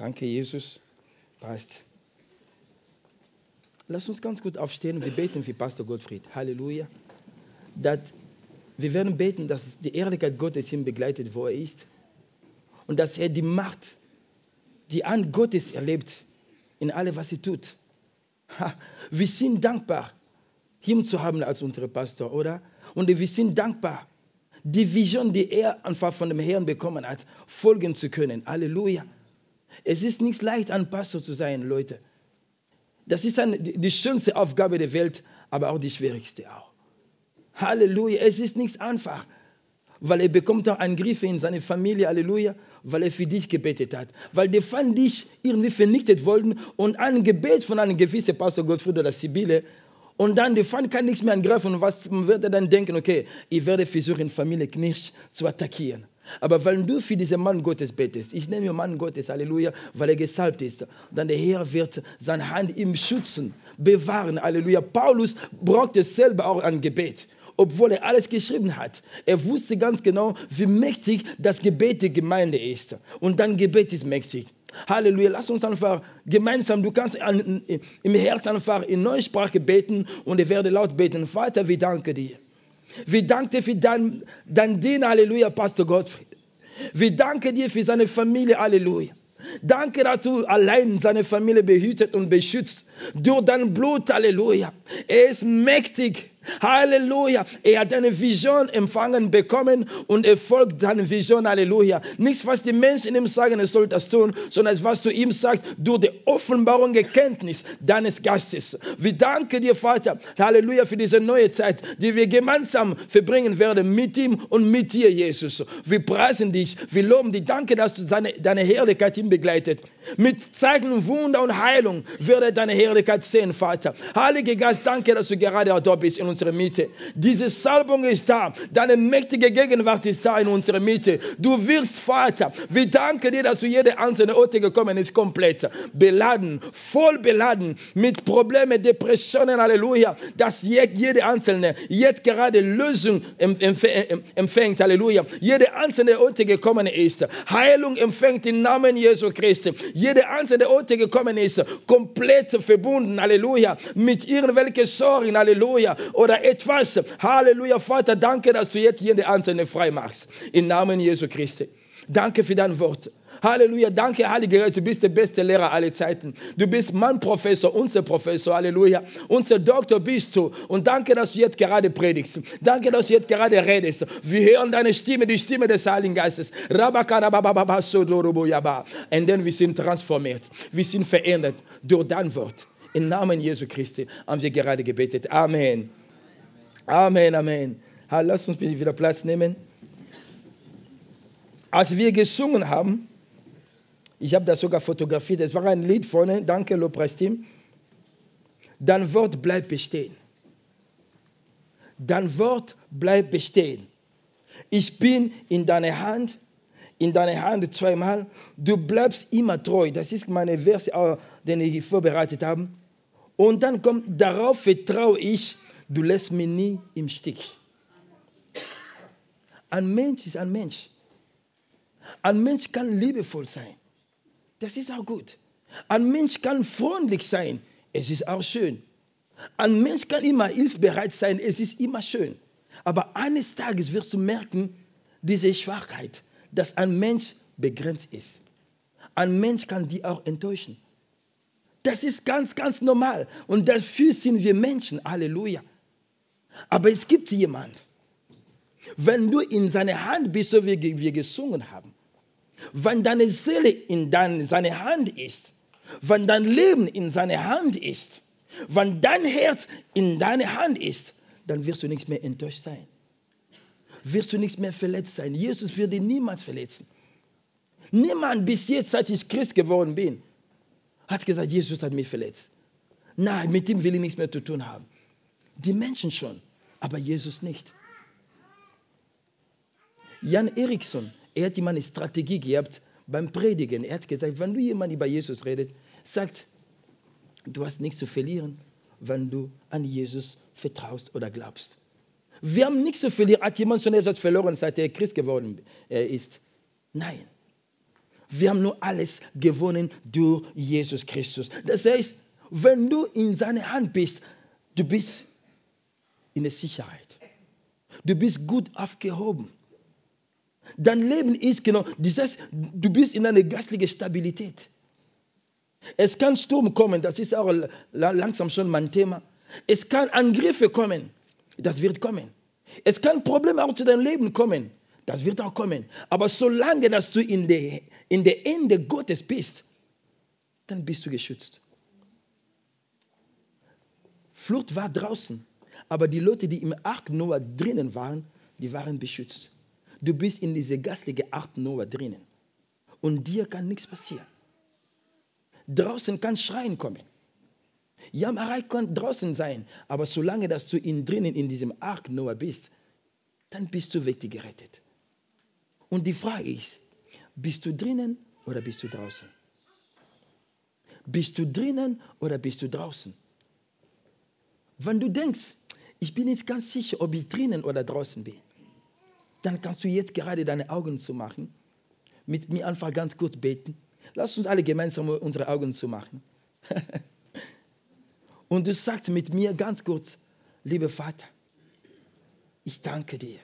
Danke, Jesus. Passt. Lass uns ganz gut aufstehen. Wir beten für Pastor Gottfried. Halleluja. Dass wir werden beten, dass die Ehrlichkeit Gottes ihn begleitet, wo er ist. Und dass er die Macht, die Hand Gottes erlebt in allem, was er tut. Wir sind dankbar, ihn zu haben als unseren Pastor, oder? Und wir sind dankbar, die Vision, die er einfach von dem Herrn bekommen hat, folgen zu können. Halleluja. Es ist nicht leicht, ein Pastor zu sein, Leute. Das ist eine, die schönste Aufgabe der Welt, aber auch die schwierigste auch. Halleluja. Es ist nichts einfach, weil er bekommt auch Angriffe in seine Familie. Halleluja. Weil er für dich gebetet hat. Weil die Feind dich irgendwie vernichtet wollten und ein Gebet von einem gewissen Pastor Gottfried oder Sibylle und dann der Feind kann nichts mehr angreifen. Und was wird er dann denken? Okay, ich werde versuchen, Familie Knirsch zu attackieren. Aber wenn du für diesen Mann Gottes betest, ich ihn Mann Gottes, Halleluja, weil er gesalbt ist, dann der Herr wird seine Hand ihm schützen, bewahren, Halleluja. Paulus brauchte selber auch ein Gebet obwohl er alles geschrieben hat. Er wusste ganz genau, wie mächtig das Gebet der Gemeinde ist. Und dann Gebet ist mächtig. Halleluja. Lass uns einfach gemeinsam, du kannst an, im Herzen einfach in neue Sprache beten und ich werde laut beten. Vater, wir danken dir. Wir danken dir für dein, dein Dienst, Halleluja, Pastor Gottfried. Wir danken dir für seine Familie, Halleluja. Danke, dass du allein seine Familie behütet und beschützt. Durch dein Blut, Halleluja. Er ist mächtig. Halleluja. Er hat eine Vision empfangen bekommen und er folgt seiner Vision. Halleluja. Nichts, was die Menschen ihm sagen, er soll das tun, sondern was du ihm sagst, durch die Offenbarung, Erkenntnis deines Gastes. Wir danken dir, Vater. Halleluja, für diese neue Zeit, die wir gemeinsam verbringen werden mit ihm und mit dir, Jesus. Wir preisen dich, wir loben dich. Danke, dass du seine, deine Herrlichkeit ihn begleitet. Mit Zeichen, Wunder und Heilung wird er deine Herrlichkeit sehen, Vater. Heiliger Geist, danke, dass du gerade da bist unserer Mitte. Diese Salbung ist da. Deine mächtige Gegenwart ist da in unserer Mitte. Du wirst, Vater. Wir danken dir, dass du jede einzelne Orte gekommen ist, komplett beladen, voll beladen mit Problemen, Depressionen, Halleluja. Dass jede einzelne jetzt gerade Lösung empfängt, Halleluja. Jede einzelne Orte gekommen ist. Heilung empfängt im Namen Jesu Christi. Jede einzelne Orte gekommen ist, komplett verbunden, Halleluja, mit irgendwelchen Sorgen, Halleluja, oder etwas. Halleluja, Vater, danke, dass du jetzt jede einzelne frei machst. Im Namen Jesu Christi. Danke für dein Wort. Halleluja. Danke, Heiliger Geist. Du bist der beste Lehrer aller Zeiten. Du bist mein Professor, unser Professor. Halleluja. Unser Doktor bist du. Und danke, dass du jetzt gerade predigst. Danke, dass du jetzt gerade redest. Wir hören deine Stimme, die Stimme des Heiligen Geistes. Und dann wir sind transformiert. Wir sind verändert durch dein Wort. Im Namen Jesu Christi haben wir gerade gebetet. Amen. Amen, Amen. Lass uns bitte wieder Platz nehmen. Als wir gesungen haben, ich habe das sogar fotografiert, es war ein Lied vorne, danke Lobpreisteam. Dein Wort bleibt bestehen. Dein Wort bleibt bestehen. Ich bin in deiner Hand, in deiner Hand zweimal. Du bleibst immer treu. Das ist meine Verse, den ich vorbereitet habe. Und dann kommt, darauf vertraue ich, du lässt mich nie im Stich. Ein Mensch ist ein Mensch. Ein Mensch kann liebevoll sein. Das ist auch gut. Ein Mensch kann freundlich sein. Es ist auch schön. Ein Mensch kann immer hilfsbereit sein. Es ist immer schön. Aber eines Tages wirst du merken, diese Schwachheit, dass ein Mensch begrenzt ist. Ein Mensch kann die auch enttäuschen. Das ist ganz, ganz normal. Und dafür sind wir Menschen. Halleluja. Aber es gibt jemand, wenn du in seine Hand bist, so wie wir gesungen haben, wenn deine Seele in seine Hand ist, wenn dein Leben in seine Hand ist, wenn dein Herz in deine Hand ist, dann wirst du nicht mehr enttäuscht sein. Wirst du nicht mehr verletzt sein. Jesus wird dich niemals verletzen. Niemand bis jetzt, seit ich Christ geworden bin, hat gesagt, Jesus hat mich verletzt. Nein, mit ihm will ich nichts mehr zu tun haben. Die Menschen schon, aber Jesus nicht. Jan Eriksson, er hat immer eine Strategie gehabt beim Predigen. Er hat gesagt, wenn du jemand über Jesus redet, sagt, du hast nichts zu verlieren, wenn du an Jesus vertraust oder glaubst. Wir haben nichts zu verlieren. Hat jemand schon etwas verloren, seit er Christ geworden äh, ist? Nein. Wir haben nur alles gewonnen durch Jesus Christus. Das heißt, wenn du in seiner Hand bist, du bist in der Sicherheit. Du bist gut aufgehoben. Dein Leben ist genau, das heißt, du bist in einer geistlichen Stabilität. Es kann Sturm kommen, das ist auch langsam schon mein Thema. Es kann Angriffe kommen, das wird kommen. Es kann Probleme auch zu deinem Leben kommen, das wird auch kommen. Aber solange dass du in der, in der Ende Gottes bist, dann bist du geschützt. Flucht war draußen, aber die Leute, die im Ark Noah drinnen waren, die waren beschützt. Du bist in diese gastliche Art Noah drinnen. Und dir kann nichts passieren. Draußen kann Schreien kommen. Jammerei kann draußen sein, aber solange dass du in drinnen in diesem Ark Noah bist, dann bist du wirklich gerettet. Und die Frage ist, bist du drinnen oder bist du draußen? Bist du drinnen oder bist du draußen? Wenn du denkst, ich bin jetzt ganz sicher, ob ich drinnen oder draußen bin, dann kannst du jetzt gerade deine Augen zumachen, mit mir einfach ganz kurz beten. Lass uns alle gemeinsam unsere Augen zumachen. Und du sagst mit mir ganz kurz, lieber Vater, ich danke dir.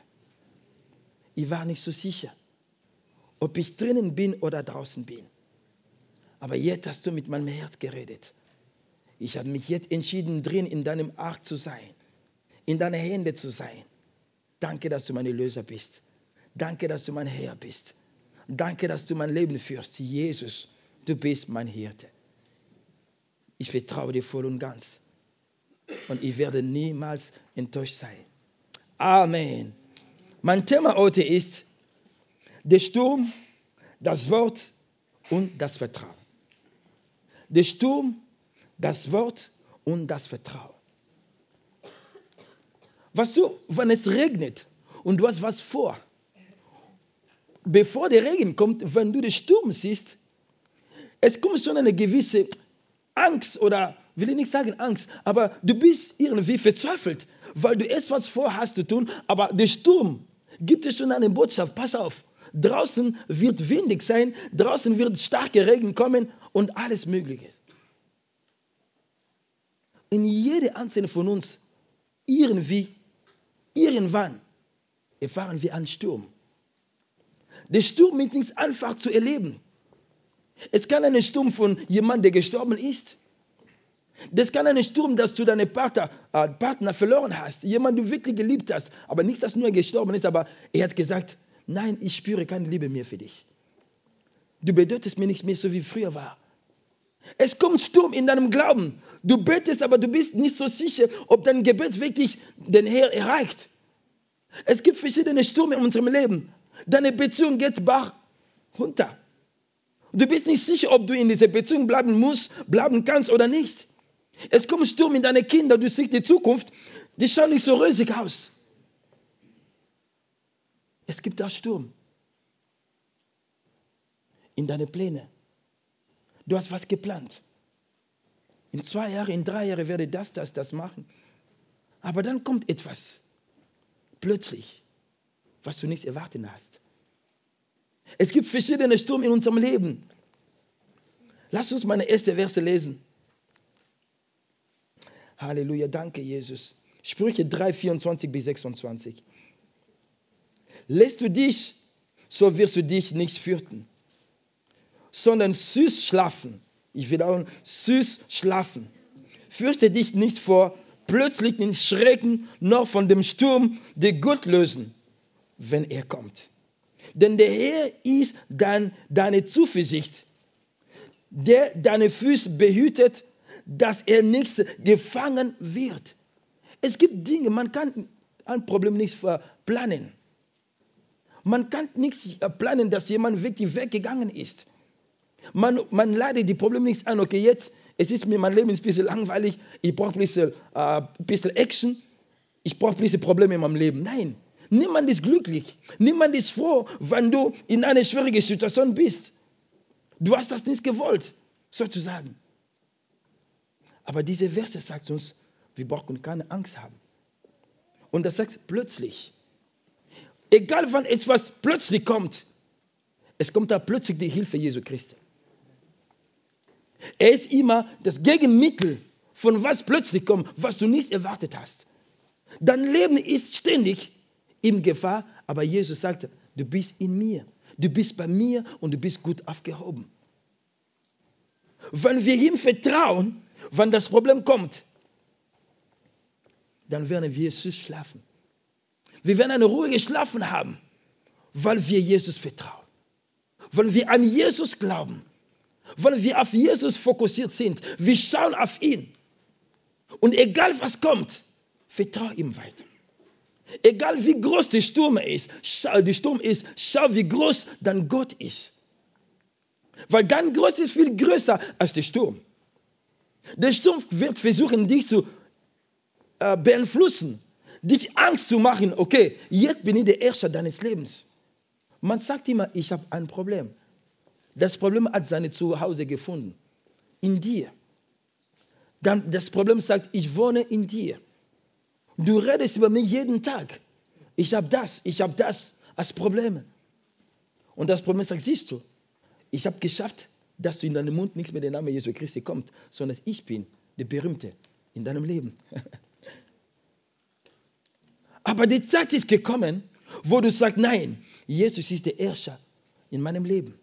Ich war nicht so sicher, ob ich drinnen bin oder draußen bin. Aber jetzt hast du mit meinem Herz geredet. Ich habe mich jetzt entschieden, drin in deinem Ark zu sein, in deine Hände zu sein. Danke, dass du mein Löser bist. Danke, dass du mein Herr bist. Danke, dass du mein Leben führst. Jesus, du bist mein Hirte. Ich vertraue dir voll und ganz. Und ich werde niemals enttäuscht sein. Amen. Mein Thema heute ist der Sturm, das Wort und das Vertrauen. Der Sturm, das Wort und das Vertrauen. Was du, wenn es regnet und du hast was vor, bevor der Regen kommt, wenn du den Sturm siehst, es kommt schon eine gewisse Angst oder will ich nicht sagen Angst, aber du bist irgendwie verzweifelt, weil du etwas vorhast zu tun, aber der Sturm gibt dir schon eine Botschaft, pass auf, draußen wird windig sein, draußen wird starker Regen kommen und alles Mögliche. In jeder einzelne von uns, irgendwie, irgendwann erfahren wir einen Sturm. Der Sturm ist nicht einfach zu erleben. Es kann ein Sturm von jemandem, der gestorben ist. Das kann ein Sturm, dass du deinen Partner, äh, Partner verloren hast, jemanden du wirklich geliebt hast, aber nicht, dass nur gestorben ist, aber er hat gesagt, nein, ich spüre keine Liebe mehr für dich. Du bedeutest mir nichts mehr so wie früher war. Es kommt Sturm in deinem Glauben. Du betest, aber du bist nicht so sicher, ob dein Gebet wirklich den Herr erreicht. Es gibt verschiedene Stürme in unserem Leben. Deine Beziehung geht bach runter. Du bist nicht sicher, ob du in dieser Beziehung bleiben musst, bleiben kannst oder nicht. Es kommt Sturm in deine Kinder, du siehst die Zukunft, die schaut nicht so rosig aus. Es gibt da Sturm in deine Pläne. Du hast was geplant. In zwei Jahren, in drei Jahren werde das, das, das machen. Aber dann kommt etwas. Plötzlich was du nicht erwartet hast. Es gibt verschiedene Stürme in unserem Leben. Lass uns meine erste Verse lesen. Halleluja, danke Jesus. Sprüche 3, 24 bis 26. Lässt du dich, so wirst du dich nicht fürchten, sondern süß schlafen. Ich wiederhole, süß schlafen. Fürchte dich nicht vor plötzlichen Schrecken, noch von dem Sturm, der Gott lösen wenn er kommt. Denn der Herr ist dann deine Zuversicht, der deine Füße behütet, dass er nichts gefangen wird. Es gibt Dinge, man kann ein Problem nicht planen. Man kann nichts planen, dass jemand wirklich weggegangen ist. Man, man leidet die Probleme nicht an, okay, jetzt, es ist mir mein Leben ein bisschen langweilig, ich brauche ein äh, ein bisschen Action, ich brauche ein bisschen Probleme in meinem Leben. Nein, Niemand ist glücklich. Niemand ist froh, wenn du in einer schwierigen Situation bist. Du hast das nicht gewollt, sozusagen. Aber diese Verse sagt uns, wir brauchen keine Angst haben. Und das sagt plötzlich. Egal wann etwas plötzlich kommt, es kommt da plötzlich die Hilfe Jesu Christi. Er ist immer das Gegenmittel von was plötzlich kommt, was du nicht erwartet hast. Dein Leben ist ständig in Gefahr, aber Jesus sagt, du bist in mir, du bist bei mir und du bist gut aufgehoben. Wenn wir ihm vertrauen, wenn das Problem kommt, dann werden wir süß schlafen. Wir werden eine ruhige Schlafen haben, weil wir Jesus vertrauen. Weil wir an Jesus glauben. Weil wir auf Jesus fokussiert sind. Wir schauen auf ihn. Und egal was kommt, vertraue ihm weiter. Egal wie groß der Sturm ist, schau, der Sturm ist, schau, wie groß dein Gott ist. Weil dein Gott ist viel größer als der Sturm. Der Sturm wird versuchen, dich zu äh, beeinflussen, dich Angst zu machen. Okay, jetzt bin ich der Herrscher deines Lebens. Man sagt immer, ich habe ein Problem. Das Problem hat seine Zuhause gefunden. In dir. Dann das Problem sagt, ich wohne in dir. Du redest über mich jeden Tag. Ich habe das, ich habe das als Problem. Und das Problem sagt, siehst du, ich habe geschafft, dass du in deinem Mund nichts mit dem Namen Jesu Christi kommt, sondern ich bin der Berühmte in deinem Leben. Aber die Zeit ist gekommen, wo du sagst, nein, Jesus ist der Herrscher in meinem Leben.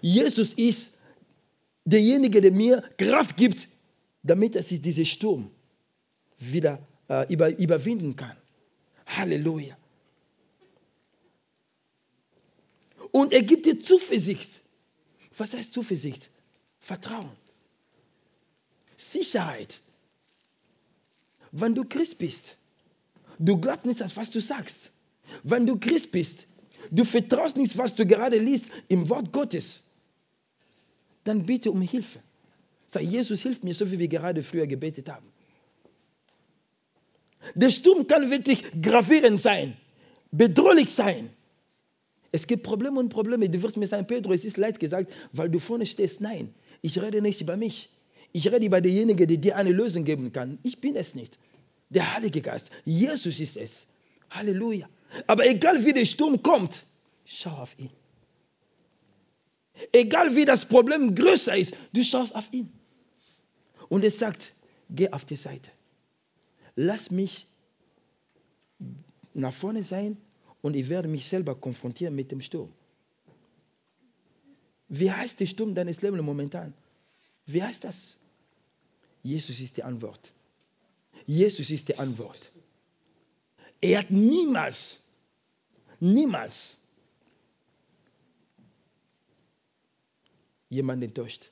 Jesus ist derjenige, der mir Kraft gibt, damit er sich diesen Sturm wieder äh, über, überwinden kann. Halleluja. Und er gibt dir Zuversicht. Was heißt Zuversicht? Vertrauen. Sicherheit. Wenn du Christ bist, du glaubst nicht, was du sagst. Wenn du Christ bist, du vertraust nicht, was du gerade liest im Wort Gottes, dann bitte um Hilfe. Sag, Jesus hilft mir, so wie wir gerade früher gebetet haben. Der Sturm kann wirklich gravierend sein, bedrohlich sein. Es gibt Probleme und Probleme. Du wirst mir sagen, Pedro, es ist leid gesagt, weil du vorne stehst. Nein, ich rede nicht über mich. Ich rede über denjenigen, der dir eine Lösung geben kann. Ich bin es nicht. Der Heilige Geist. Jesus ist es. Halleluja. Aber egal wie der Sturm kommt, schau auf ihn. Egal wie das Problem größer ist, du schaust auf ihn. Und er sagt, geh auf die Seite. Lass mich nach vorne sein und ich werde mich selber konfrontieren mit dem Sturm. Wie heißt der Sturm deines Lebens momentan? Wie heißt das? Jesus ist die Antwort. Jesus ist die Antwort. Er hat niemals, niemals jemanden enttäuscht.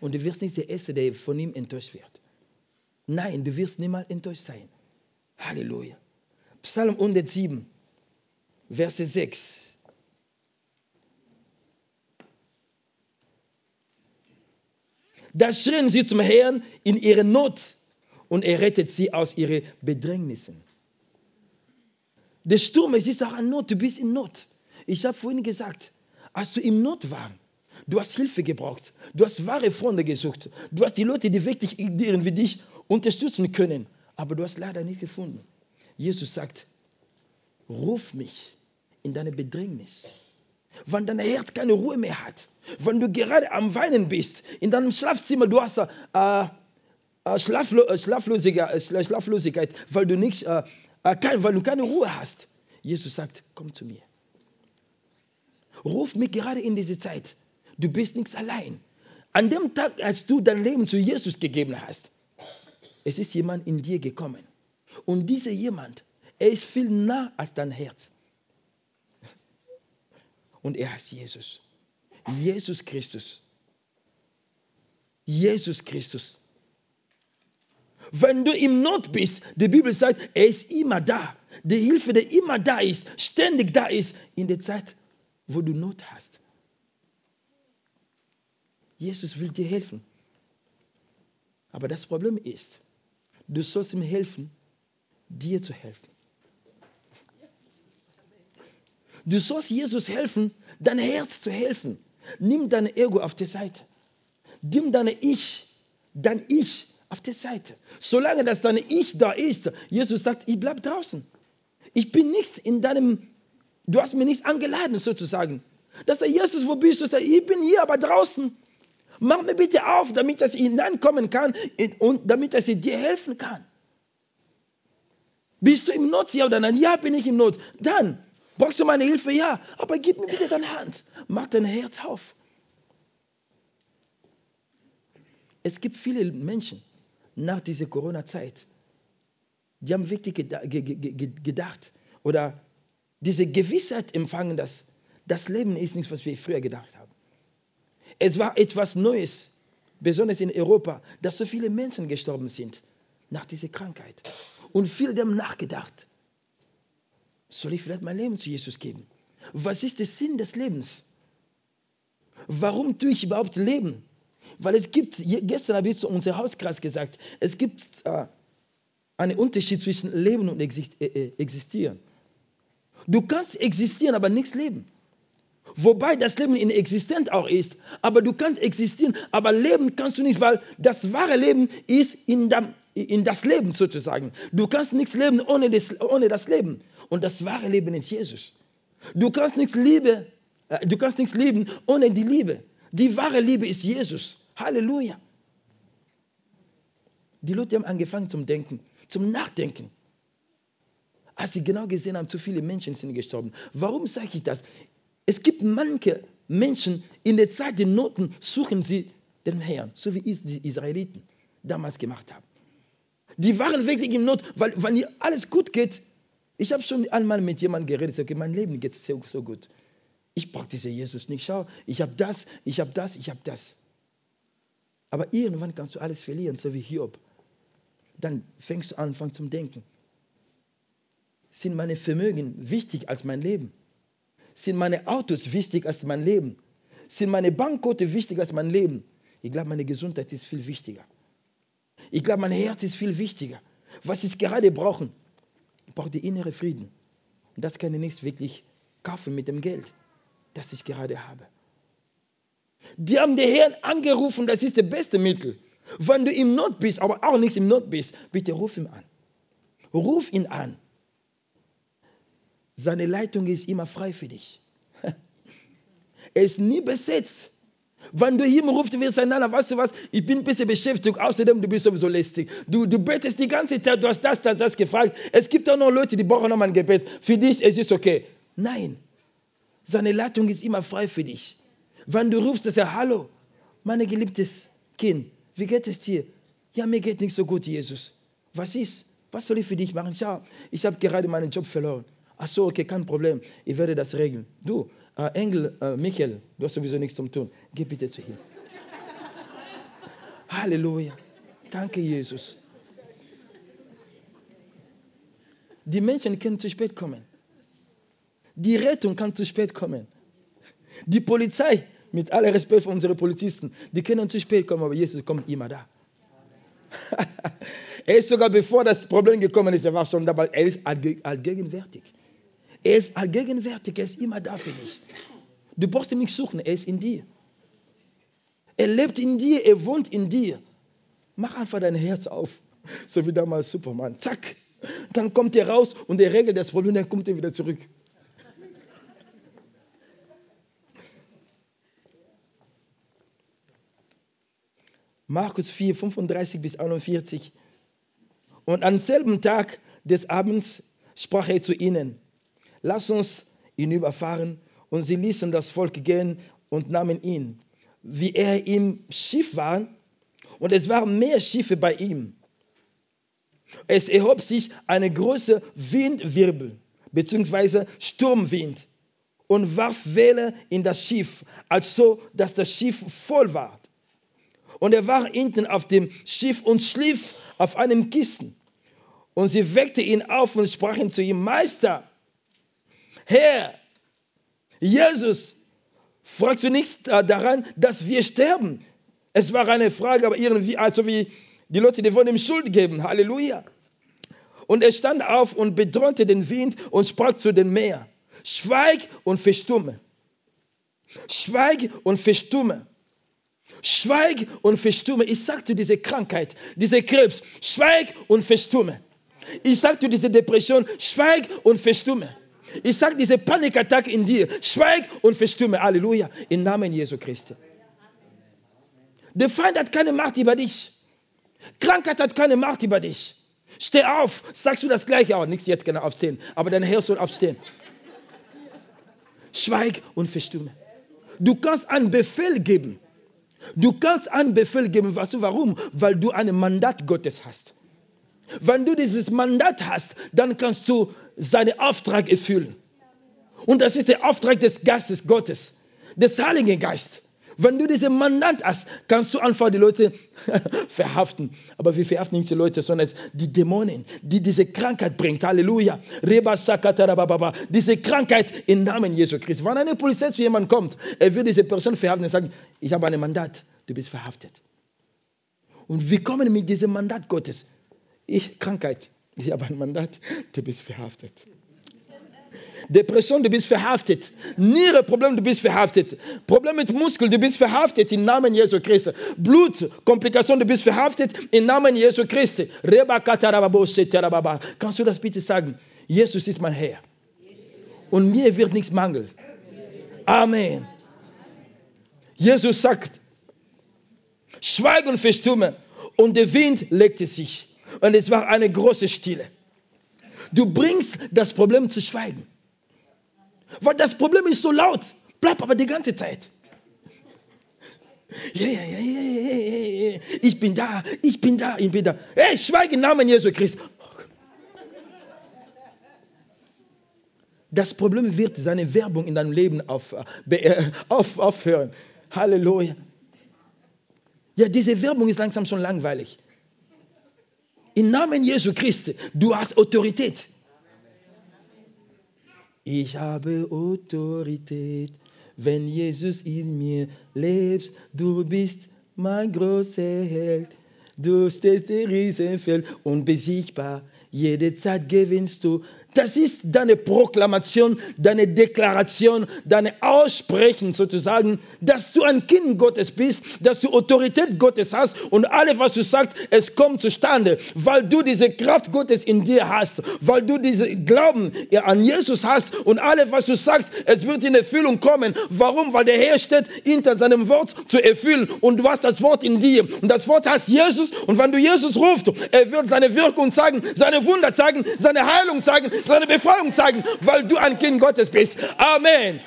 Und du wirst nicht der Erste, der von ihm enttäuscht wird. Nein, du wirst niemals enttäuscht sein. Halleluja. Psalm 107, Verse 6. Da schrien sie zum Herrn in ihrer Not und er rettet sie aus ihren Bedrängnissen. Der Sturm, es ist auch eine Not, du bist in Not. Ich habe vorhin gesagt, als du in Not warst, du hast Hilfe gebraucht, du hast wahre Freunde gesucht, du hast die Leute, die wirklich irgendwie dich unterstützen können, aber du hast leider nicht gefunden. Jesus sagt, ruf mich in deine Bedrängnis. Wenn dein Herz keine Ruhe mehr hat, wenn du gerade am Weinen bist, in deinem Schlafzimmer, du hast äh, äh, Schlaflo äh, Schlaflosigkeit, äh, Schlaflosigkeit, weil du, nicht, äh, weil du keine Ruhe hast. Jesus sagt, komm zu mir. Ruf mich gerade in diese Zeit. Du bist nichts allein. An dem Tag, als du dein Leben zu Jesus gegeben hast, es ist jemand in dir gekommen. Und dieser jemand, er ist viel nah als dein Herz. Und er heißt Jesus. Jesus Christus. Jesus Christus. Wenn du im Not bist, die Bibel sagt, er ist immer da. Die Hilfe, die immer da ist, ständig da ist, in der Zeit, wo du Not hast. Jesus will dir helfen. Aber das Problem ist, du sollst ihm helfen, dir zu helfen. Du sollst Jesus helfen, dein Herz zu helfen. Nimm dein Ego auf die Seite. Nimm dein Ich, dein Ich auf die Seite. Solange das dein Ich da ist, Jesus sagt, ich bleib draußen. Ich bin nichts in deinem, du hast mir nichts angeladen sozusagen. Dass er, Jesus, wo bist du? Sagt, ich bin hier, aber draußen. Mach mir bitte auf, damit ich hineinkommen kann und damit er dir helfen kann. Bist du im Not, ja oder nein? Ja, bin ich im Not. Dann brauchst du meine Hilfe, ja. Aber gib mir wieder deine Hand. Mach dein Herz auf. Es gibt viele Menschen nach dieser Corona-Zeit, die haben wirklich gedacht oder diese Gewissheit empfangen, dass das Leben ist nichts, was wir früher gedacht haben. Es war etwas Neues, besonders in Europa, dass so viele Menschen gestorben sind nach dieser Krankheit. Und viele haben nachgedacht, soll ich vielleicht mein Leben zu Jesus geben? Was ist der Sinn des Lebens? Warum tue ich überhaupt Leben? Weil es gibt, gestern habe ich zu unserem Hauskreis gesagt, es gibt äh, einen Unterschied zwischen Leben und äh, äh, Existieren. Du kannst existieren, aber nichts leben. Wobei das Leben inexistent auch ist. Aber du kannst existieren, aber leben kannst du nicht, weil das wahre Leben ist in, dem, in das Leben sozusagen. Du kannst nichts leben ohne das, ohne das Leben. Und das wahre Leben ist Jesus. Du kannst nichts lieben, äh, du kannst nichts lieben ohne die Liebe. Die wahre Liebe ist Jesus. Halleluja. Die Leute haben angefangen zum Denken, zum Nachdenken. Als sie genau gesehen haben, zu viele Menschen sind gestorben. Warum sage ich das? Es gibt manche Menschen, in der Zeit der Noten suchen sie den Herrn, so wie es die Israeliten damals gemacht haben. Die waren wirklich in Not, weil wenn ihr alles gut geht, ich habe schon einmal mit jemandem geredet, okay, mein Leben geht so, so gut. Ich brauche diesen Jesus nicht. Schau, ich habe das, ich habe das, ich habe das. Aber irgendwann kannst du alles verlieren, so wie Hiob. Dann fängst du an, fängst zum Denken. Sind meine Vermögen wichtig als mein Leben? Sind meine Autos wichtig als mein Leben? Sind meine Bankkonten wichtiger als mein Leben? Ich glaube, meine Gesundheit ist viel wichtiger. Ich glaube, mein Herz ist viel wichtiger. Was ich gerade brauche, ich brauche den inneren Frieden. Und das kann ich nicht wirklich kaufen mit dem Geld, das ich gerade habe. Die haben den Herrn angerufen, das ist das beste Mittel. Wenn du im Not bist, aber auch nicht im Not bist, bitte ruf ihn an. Ruf ihn an. Seine Leitung ist immer frei für dich. Er ist nie besetzt. Wenn du ihm rufst, wirst du nein, weißt du was, ich bin ein bisschen beschäftigt, außerdem du bist sowieso lästig. Du, du betest die ganze Zeit, du hast das, das, das gefragt. Es gibt auch noch Leute, die brauchen noch mal ein Gebet. Für dich es ist okay. Nein, seine Leitung ist immer frei für dich. Wenn du rufst, sagst er, hallo, mein geliebtes Kind, wie geht es dir? Ja, mir geht nicht so gut, Jesus. Was ist? Was soll ich für dich machen? Schau, ich habe gerade meinen Job verloren. Ach so, okay, kein Problem. Ich werde das regeln. Du, äh, Engel, äh, Michael, du hast sowieso nichts zum tun. Geh bitte zu ihm. Halleluja. Danke, Jesus. Die Menschen können zu spät kommen. Die Rettung kann zu spät kommen. Die Polizei mit aller Respekt für unsere Polizisten, die können zu spät kommen, aber Jesus kommt immer da. er ist sogar bevor das Problem gekommen ist, er war schon dabei, er ist allgegenwärtig. Er ist allgegenwärtig, er ist immer da für dich. Du brauchst ihn nicht suchen, er ist in dir. Er lebt in dir, er wohnt in dir. Mach einfach dein Herz auf, so wie damals Superman. Zack, dann kommt er raus und er regelt das Problem, dann kommt er wieder zurück. Markus 4, 35 bis 41. Und am selben Tag des Abends sprach er zu ihnen, lass uns hinüberfahren. Und sie ließen das Volk gehen und nahmen ihn, wie er im Schiff war. Und es waren mehr Schiffe bei ihm. Es erhob sich eine große Windwirbel bzw. Sturmwind und warf Welle in das Schiff, als so, dass das Schiff voll war. Und er war hinten auf dem Schiff und schlief auf einem Kissen. Und sie weckte ihn auf und sprachen zu ihm, Meister, Herr, Jesus, fragst du nichts daran, dass wir sterben? Es war eine Frage, aber irgendwie, also wie die Leute, die wollen ihm Schuld geben. Halleluja. Und er stand auf und bedrohte den Wind und sprach zu dem Meer, schweig und verstumme. Schweig und verstumme. Schweig und verstumme. Ich sagte diese Krankheit, diese Krebs, schweig und verstumme. Ich sagte diese Depression, schweig und verstumme. Ich sage diese Panikattacke in dir, schweig und verstumme. Halleluja. Im Namen Jesu Christi. Der Feind hat keine Macht über dich. Krankheit hat keine Macht über dich. Steh auf. Sagst du das gleiche auch? Nichts jetzt gerne aufstehen. Aber dein Herr soll aufstehen. Schweig und verstumme. Du kannst einen Befehl geben. Du kannst einen Befehl geben. Weißt du warum? Weil du ein Mandat Gottes hast. Wenn du dieses Mandat hast, dann kannst du seinen Auftrag erfüllen. Und das ist der Auftrag des Geistes Gottes, des Heiligen Geistes. Wenn du diesen Mandat hast, kannst du einfach die Leute verhaften. Aber wir verhaften nicht die Leute, sondern die Dämonen, die diese Krankheit bringt. Halleluja. Diese Krankheit im Namen Jesu Christi. Wenn eine Polizei zu jemandem kommt, er wird diese Person verhaften und sagen, ich habe ein Mandat, du bist verhaftet. Und wir kommen mit diesem Mandat Gottes. Ich, Krankheit, ich habe ein Mandat, du bist verhaftet. Depression, du bist verhaftet. Nierenproblem, du bist verhaftet. Problem mit Muskeln, du bist verhaftet im Namen Jesu Christi. Blutkomplikation, du bist verhaftet im Namen Jesu Christi. Kannst du das bitte sagen? Jesus ist mein Herr. Und mir wird nichts mangeln. Amen. Jesus sagt, schweig und verstumme. Und der Wind legte sich. Und es war eine große Stille. Du bringst das Problem zu schweigen. Weil das Problem ist so laut. Bleib aber die ganze Zeit. Ja, ja, ja, ja, ja, ja. Ich bin da, ich bin da, ich bin da. Hey, schweige im Namen Jesu Christi. Das Problem wird seine Werbung in deinem Leben auf, äh, auf, aufhören. Halleluja. Ja, diese Werbung ist langsam schon langweilig. Im Namen Jesu Christi, du hast Autorität. Ich habe Autorität, wenn Jesus in mir lebt. Du bist mein großer Held. Du stehst der Riesenfeld unbesiegbar. Jede Zeit gewinnst du das ist deine Proklamation, deine Deklaration, deine Aussprechen sozusagen, dass du ein Kind Gottes bist, dass du Autorität Gottes hast und alles, was du sagst, es kommt zustande, weil du diese Kraft Gottes in dir hast, weil du diesen Glauben an Jesus hast und alles, was du sagst, es wird in Erfüllung kommen. Warum? Weil der Herr steht hinter seinem Wort zu erfüllen und du hast das Wort in dir und das Wort heißt Jesus und wenn du Jesus rufst, er wird seine Wirkung zeigen, seine Wunder zeigen, seine Heilung zeigen, seine Befreiung zeigen, weil du ein Kind Gottes bist. Amen.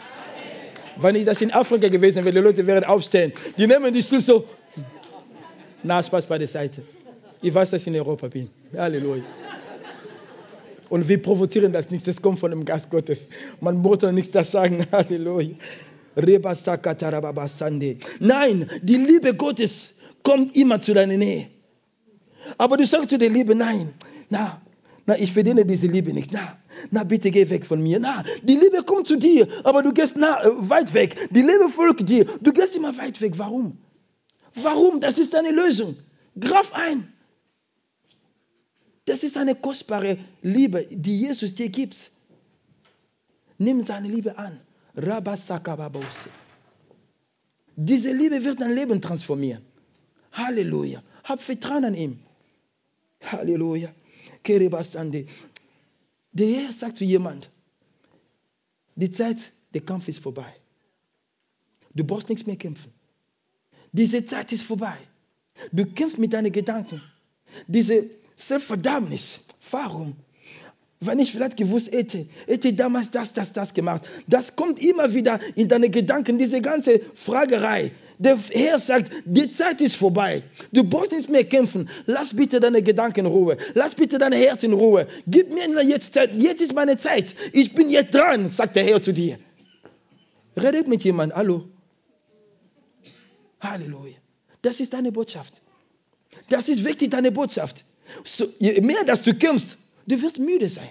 Wenn ich das in Afrika gewesen wäre, die Leute wären aufstehen. Die nehmen Stuhl so. Na, Spaß bei der Seite. Ich weiß, dass ich in Europa bin. Halleluja. Und wir provozieren das nicht, das kommt von dem Geist Gottes. Man muss doch nichts das sagen. Halleluja. Nein, die Liebe Gottes kommt immer zu deiner Nähe. Aber du sagst zu der Liebe, nein, na, na, ich verdiene diese Liebe nicht. Na, na, bitte geh weg von mir. Na, die Liebe kommt zu dir, aber du gehst na, äh, weit weg. Die Liebe folgt dir. Du gehst immer weit weg. Warum? Warum? Das ist deine Lösung. Graf ein. Das ist eine kostbare Liebe, die Jesus dir gibt. Nimm seine Liebe an. Diese Liebe wird dein Leben transformieren. Halleluja. Hab Vertrauen an ihm. Halleluja. Der Herr sagt zu jemand, die Zeit der Kampf ist vorbei. Du brauchst nichts mehr kämpfen. Diese Zeit ist vorbei. Du kämpfst mit deinen Gedanken. Diese Selbstverdammnis. Warum? Wenn ich vielleicht gewusst hätte, hätte ich damals das, das, das gemacht. Das kommt immer wieder in deine Gedanken, diese ganze Fragerei. Der Herr sagt, die Zeit ist vorbei. Du brauchst nicht mehr kämpfen. Lass bitte deine Gedanken in Ruhe. Lass bitte dein Herz in Ruhe. Gib mir jetzt Zeit. Jetzt ist meine Zeit. Ich bin jetzt dran, sagt der Herr zu dir. Redet mit jemandem. Hallo. Halleluja. Das ist deine Botschaft. Das ist wirklich deine Botschaft. So, je mehr, dass du kämpfst, Du wirst müde sein.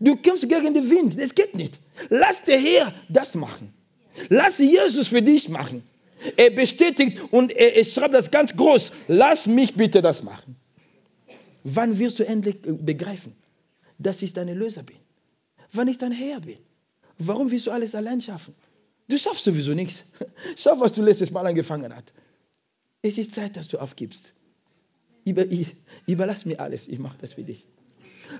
Du kämpfst gegen den Wind. Das geht nicht. Lass der Herr das machen. Lass Jesus für dich machen. Er bestätigt und er, er schreibt das ganz groß. Lass mich bitte das machen. Wann wirst du endlich begreifen, dass ich dein Löser bin? Wann ich dein Herr bin? Warum willst du alles allein schaffen? Du schaffst sowieso nichts. Schau, was du letztes Mal angefangen hast. Es ist Zeit, dass du aufgibst. Über, ich, überlass mir alles. Ich mache das für dich.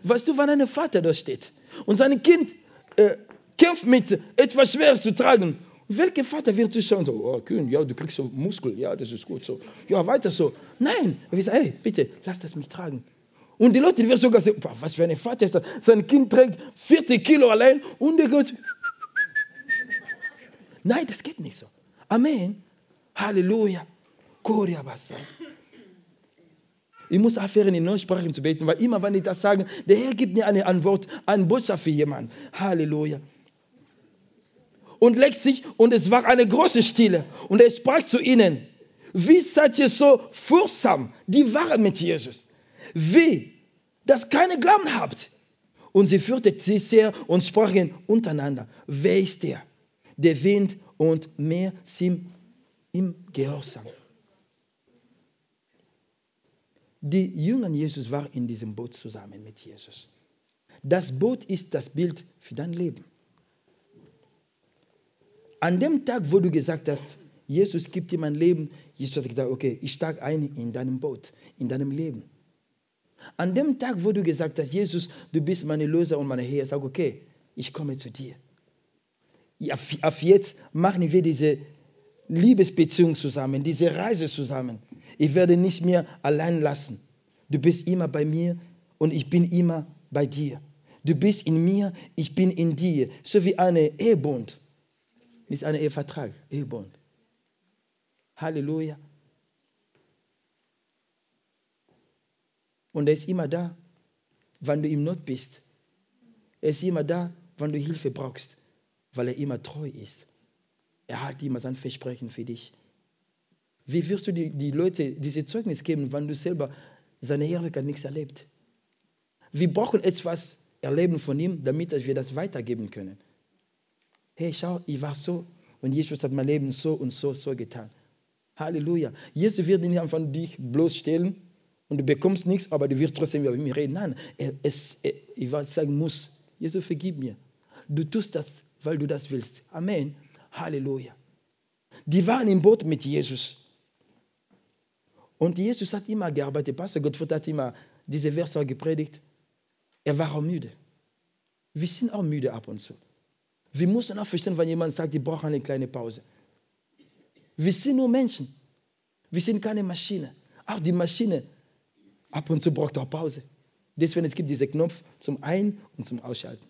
Weißt du, wann ein Vater da steht und sein Kind äh, kämpft mit etwas Schweres zu tragen. Welcher Vater wird zuschauen? So, oh, Kind, ja, du kriegst so Muskel, ja, das ist gut so. Ja, weiter so. Nein, er will sagen, hey, bitte, lass das mich tragen. Und die Leute, die werden sogar sagen, was für ein Vater ist das? Sein Kind trägt 40 Kilo allein und der Gott. Nein, das geht nicht so. Amen. Halleluja. Korea Bassa. Ich muss aufhören, in neuen Sprachen zu beten, weil immer, wenn ich das sage, der Herr gibt mir eine Antwort, eine Botschaft für jemanden. Halleluja. Und letztlich, und es war eine große Stille, und er sprach zu ihnen, wie seid ihr so furchtsam? Die waren mit Jesus. Wie? Dass keine Glauben habt. Und sie fürchteten sich sehr und sprachen untereinander, wer ist der? Der Wind und Meer sind im Gehorsam. Die Jünger Jesus waren in diesem Boot zusammen mit Jesus. Das Boot ist das Bild für dein Leben. An dem Tag, wo du gesagt hast, Jesus gibt dir mein Leben, Jesus hat gesagt, okay, ich steige ein in deinem Boot, in deinem Leben. An dem Tag, wo du gesagt hast, Jesus, du bist meine Löser und meine Herr, sag, okay, ich komme zu dir. Auf jetzt machen wir diese Liebesbeziehung zusammen, diese Reise zusammen. Ich werde nicht mehr allein lassen. Du bist immer bei mir und ich bin immer bei dir. Du bist in mir, ich bin in dir. So wie eine Ehebund. Nicht ein Ehevertrag, Ehebund. Halleluja. Und er ist immer da, wenn du im Not bist. Er ist immer da, wenn du Hilfe brauchst, weil er immer treu ist. Er hat immer sein Versprechen für dich. Wie wirst du die, die Leute diese Zeugnis geben, wenn du selber seine Herrlichkeit nichts erlebt? Wir brauchen etwas erleben von ihm, damit wir das weitergeben können. Hey, schau, ich war so und Jesus hat mein Leben so und so, so getan. Halleluja. Jesus wird nicht einfach dich bloßstellen und du bekommst nichts, aber du wirst trotzdem über mich reden. Nein, es, ich werde sagen muss, Jesus, vergib mir. Du tust das, weil du das willst. Amen. Halleluja. Die waren im Boot mit Jesus. Und Jesus hat immer gearbeitet. Pastor Gottfried hat immer diese Verse gepredigt. Er war auch müde. Wir sind auch müde ab und zu. Wir müssen auch verstehen, wenn jemand sagt, ich brauche eine kleine Pause. Wir sind nur Menschen. Wir sind keine Maschine. Auch die Maschine ab und zu braucht auch Pause. Deswegen es gibt diesen Knopf zum Ein- und zum Ausschalten.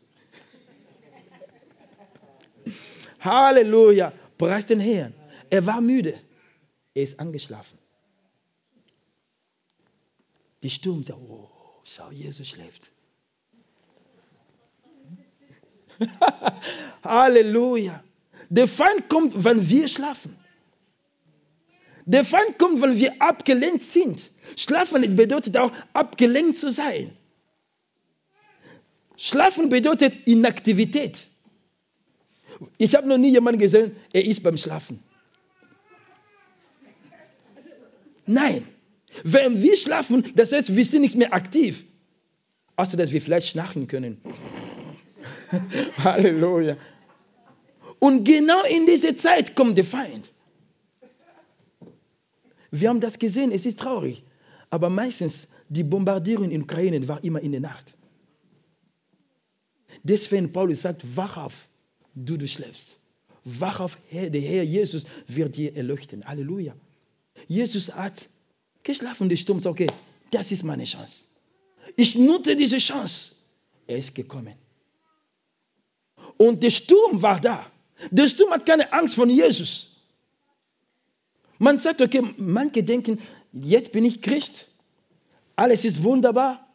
Halleluja. Preis den Herrn. Er war müde. Er ist angeschlafen. Die Sturm sagt, oh, schau, Jesus schläft. Halleluja. Der Feind kommt, wenn wir schlafen. Der Feind kommt, wenn wir abgelenkt sind. Schlafen bedeutet auch, abgelenkt zu sein. Schlafen bedeutet Inaktivität. Ich habe noch nie jemanden gesehen, er ist beim Schlafen. Nein. Wenn wir schlafen, das heißt, wir sind nicht mehr aktiv. Außer, dass wir vielleicht schnarchen können. Halleluja. Und genau in diese Zeit kommt der Feind. Wir haben das gesehen, es ist traurig. Aber meistens, die Bombardierung in Ukraine war immer in der Nacht. Deswegen Paulus sagt, wach auf du, du schläfst. Wach auf, der Herr Jesus wird dir erleuchten. Halleluja. Jesus hat geschlafen und sagt, okay, das ist meine Chance. Ich nutze diese Chance. Er ist gekommen. Und der Sturm war da. Der Sturm hat keine Angst vor Jesus. Man sagt, okay, manche denken, jetzt bin ich Christ. Alles ist wunderbar.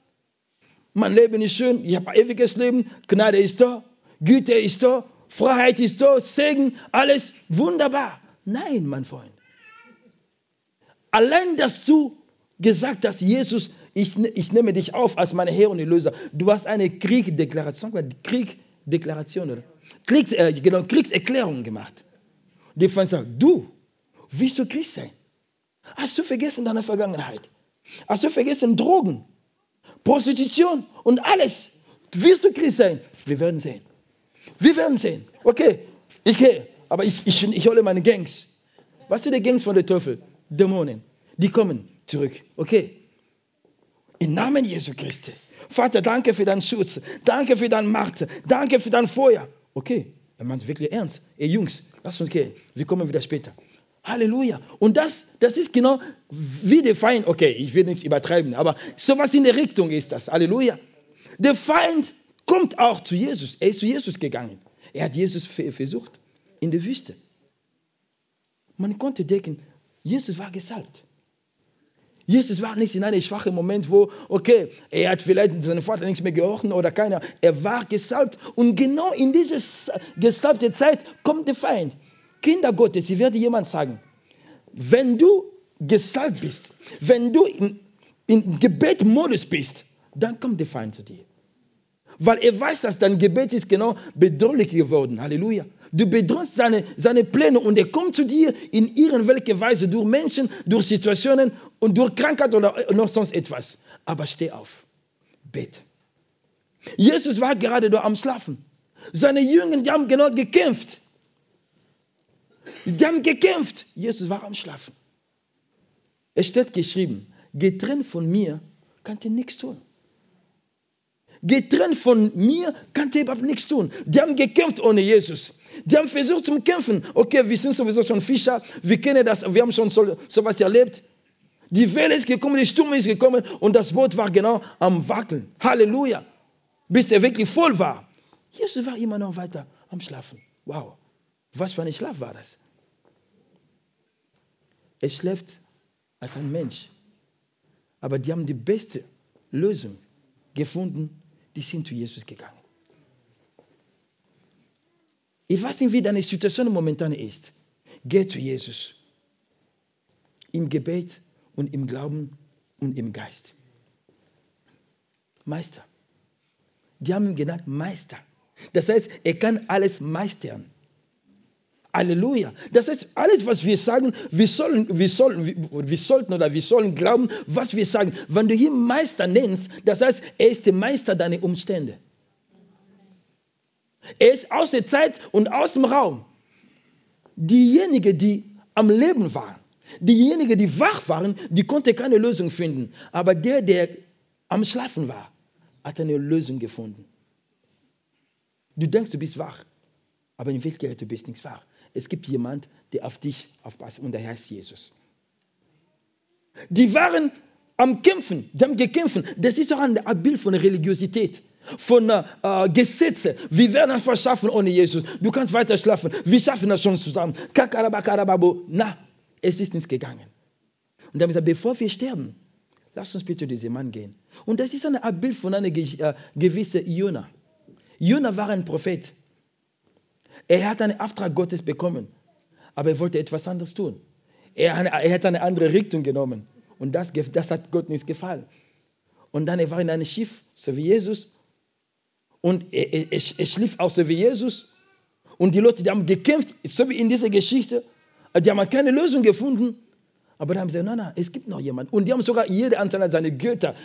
Mein Leben ist schön. Ich habe ewiges Leben. Gnade ist da. Güte ist da. Freiheit ist so, Segen, alles wunderbar. Nein, mein Freund. Allein, dass du gesagt hast, Jesus, ich, ich nehme dich auf als mein Herr und Erlöser. Du hast eine Kriegdeklaration, Kriegdeklaration, oder? Kriegs, äh, genau, Kriegserklärung gemacht. Die Feind sagt, du, willst du Christ sein? Hast du vergessen deine Vergangenheit? Hast du vergessen Drogen, Prostitution und alles? Willst du Christ sein? Wir werden sehen. Wir werden sehen. Okay, ich gehe, aber ich, ich, ich hole meine Gangs. Was sind die Gangs von der Teufel? Dämonen. Die kommen zurück. Okay. Im Namen Jesu Christi. Vater, danke für deinen Schutz. Danke für deine Macht. Danke für dein Feuer. Okay, er meint wirklich ernst. Ey Jungs, lass uns gehen. Wir kommen wieder später. Halleluja. Und das, das ist genau wie der Feind. Okay, ich will nichts übertreiben, aber sowas in der Richtung ist das. Halleluja. Der Feind kommt auch zu Jesus. Er ist zu Jesus gegangen. Er hat Jesus versucht in der Wüste. Man konnte denken, Jesus war gesalbt. Jesus war nicht in einem schwachen Moment, wo, okay, er hat vielleicht seinen Vater nichts mehr gehorchen oder keiner. Er war gesalbt und genau in diese gesalbte Zeit kommt der Feind. Kinder Gottes, ich werde jemand sagen, wenn du gesalbt bist, wenn du in, in Gebetmodus bist, dann kommt der Feind zu dir. Weil er weiß, dass dein Gebet ist genau bedrohlich geworden. Halleluja. Du bedrohst seine, seine Pläne und er kommt zu dir in irgendwelcher Weise durch Menschen, durch Situationen und durch Krankheit oder noch sonst etwas. Aber steh auf. Bete. Jesus war gerade da am Schlafen. Seine Jünger, die haben genau gekämpft. Die haben gekämpft. Jesus war am Schlafen. Es steht geschrieben, getrennt von mir kann ihr nichts tun. Getrennt von mir kann überhaupt nichts tun. Die haben gekämpft ohne Jesus. Die haben versucht zu kämpfen. Okay, wir sind sowieso schon Fischer, wir kennen das, wir haben schon so, sowas erlebt. Die Welle ist gekommen, die Sturm ist gekommen und das Boot war genau am Wackeln. Halleluja. Bis er wirklich voll war. Jesus war immer noch weiter am Schlafen. Wow. Was für ein Schlaf war das? Er schläft als ein Mensch. Aber die haben die beste Lösung gefunden. Die sind zu Jesus gegangen. Ich weiß nicht, wie deine Situation momentan ist. Geh zu Jesus. Im Gebet und im Glauben und im Geist. Meister. Die haben ihn genannt Meister. Das heißt, er kann alles meistern. Halleluja. Das heißt, alles, was wir sagen, wir, sollen, wir, sollen, wir sollten oder wir sollen glauben, was wir sagen. Wenn du ihn Meister nennst, das heißt, er ist der Meister deiner Umstände. Er ist aus der Zeit und aus dem Raum. Diejenigen, die am Leben waren, diejenigen, die wach waren, die konnten keine Lösung finden. Aber der, der am Schlafen war, hat eine Lösung gefunden. Du denkst, du bist wach, aber in Wirklichkeit du bist nicht wach. Es gibt jemand, der auf dich aufpasst und der heißt Jesus. Die waren am Kämpfen, die haben gekämpft. Das ist auch ein Bild von Religiosität von äh, Gesetze. Wir werden einfach schaffen ohne Jesus. Du kannst weiter schlafen. Wir schaffen das schon zusammen. Na, es ist nicht gegangen. Und dann gesagt, bevor wir sterben, lass uns bitte diesen Mann gehen. Und das ist ein Bild von einem äh, gewissen Jona. Jona war ein Prophet. Er hat einen Auftrag Gottes bekommen, aber er wollte etwas anderes tun. Er, er hat eine andere Richtung genommen. Und das, das hat Gott nicht gefallen. Und dann er war in einem Schiff, so wie Jesus, und er, er, er, schlief auch so wie Jesus. Und die Leute, die haben gekämpft, so wie in dieser Geschichte. Die haben keine Lösung gefunden. Aber dann haben sie gesagt, nein, nein, es gibt noch jemanden. Und die haben sogar jede Anzahl seine Götter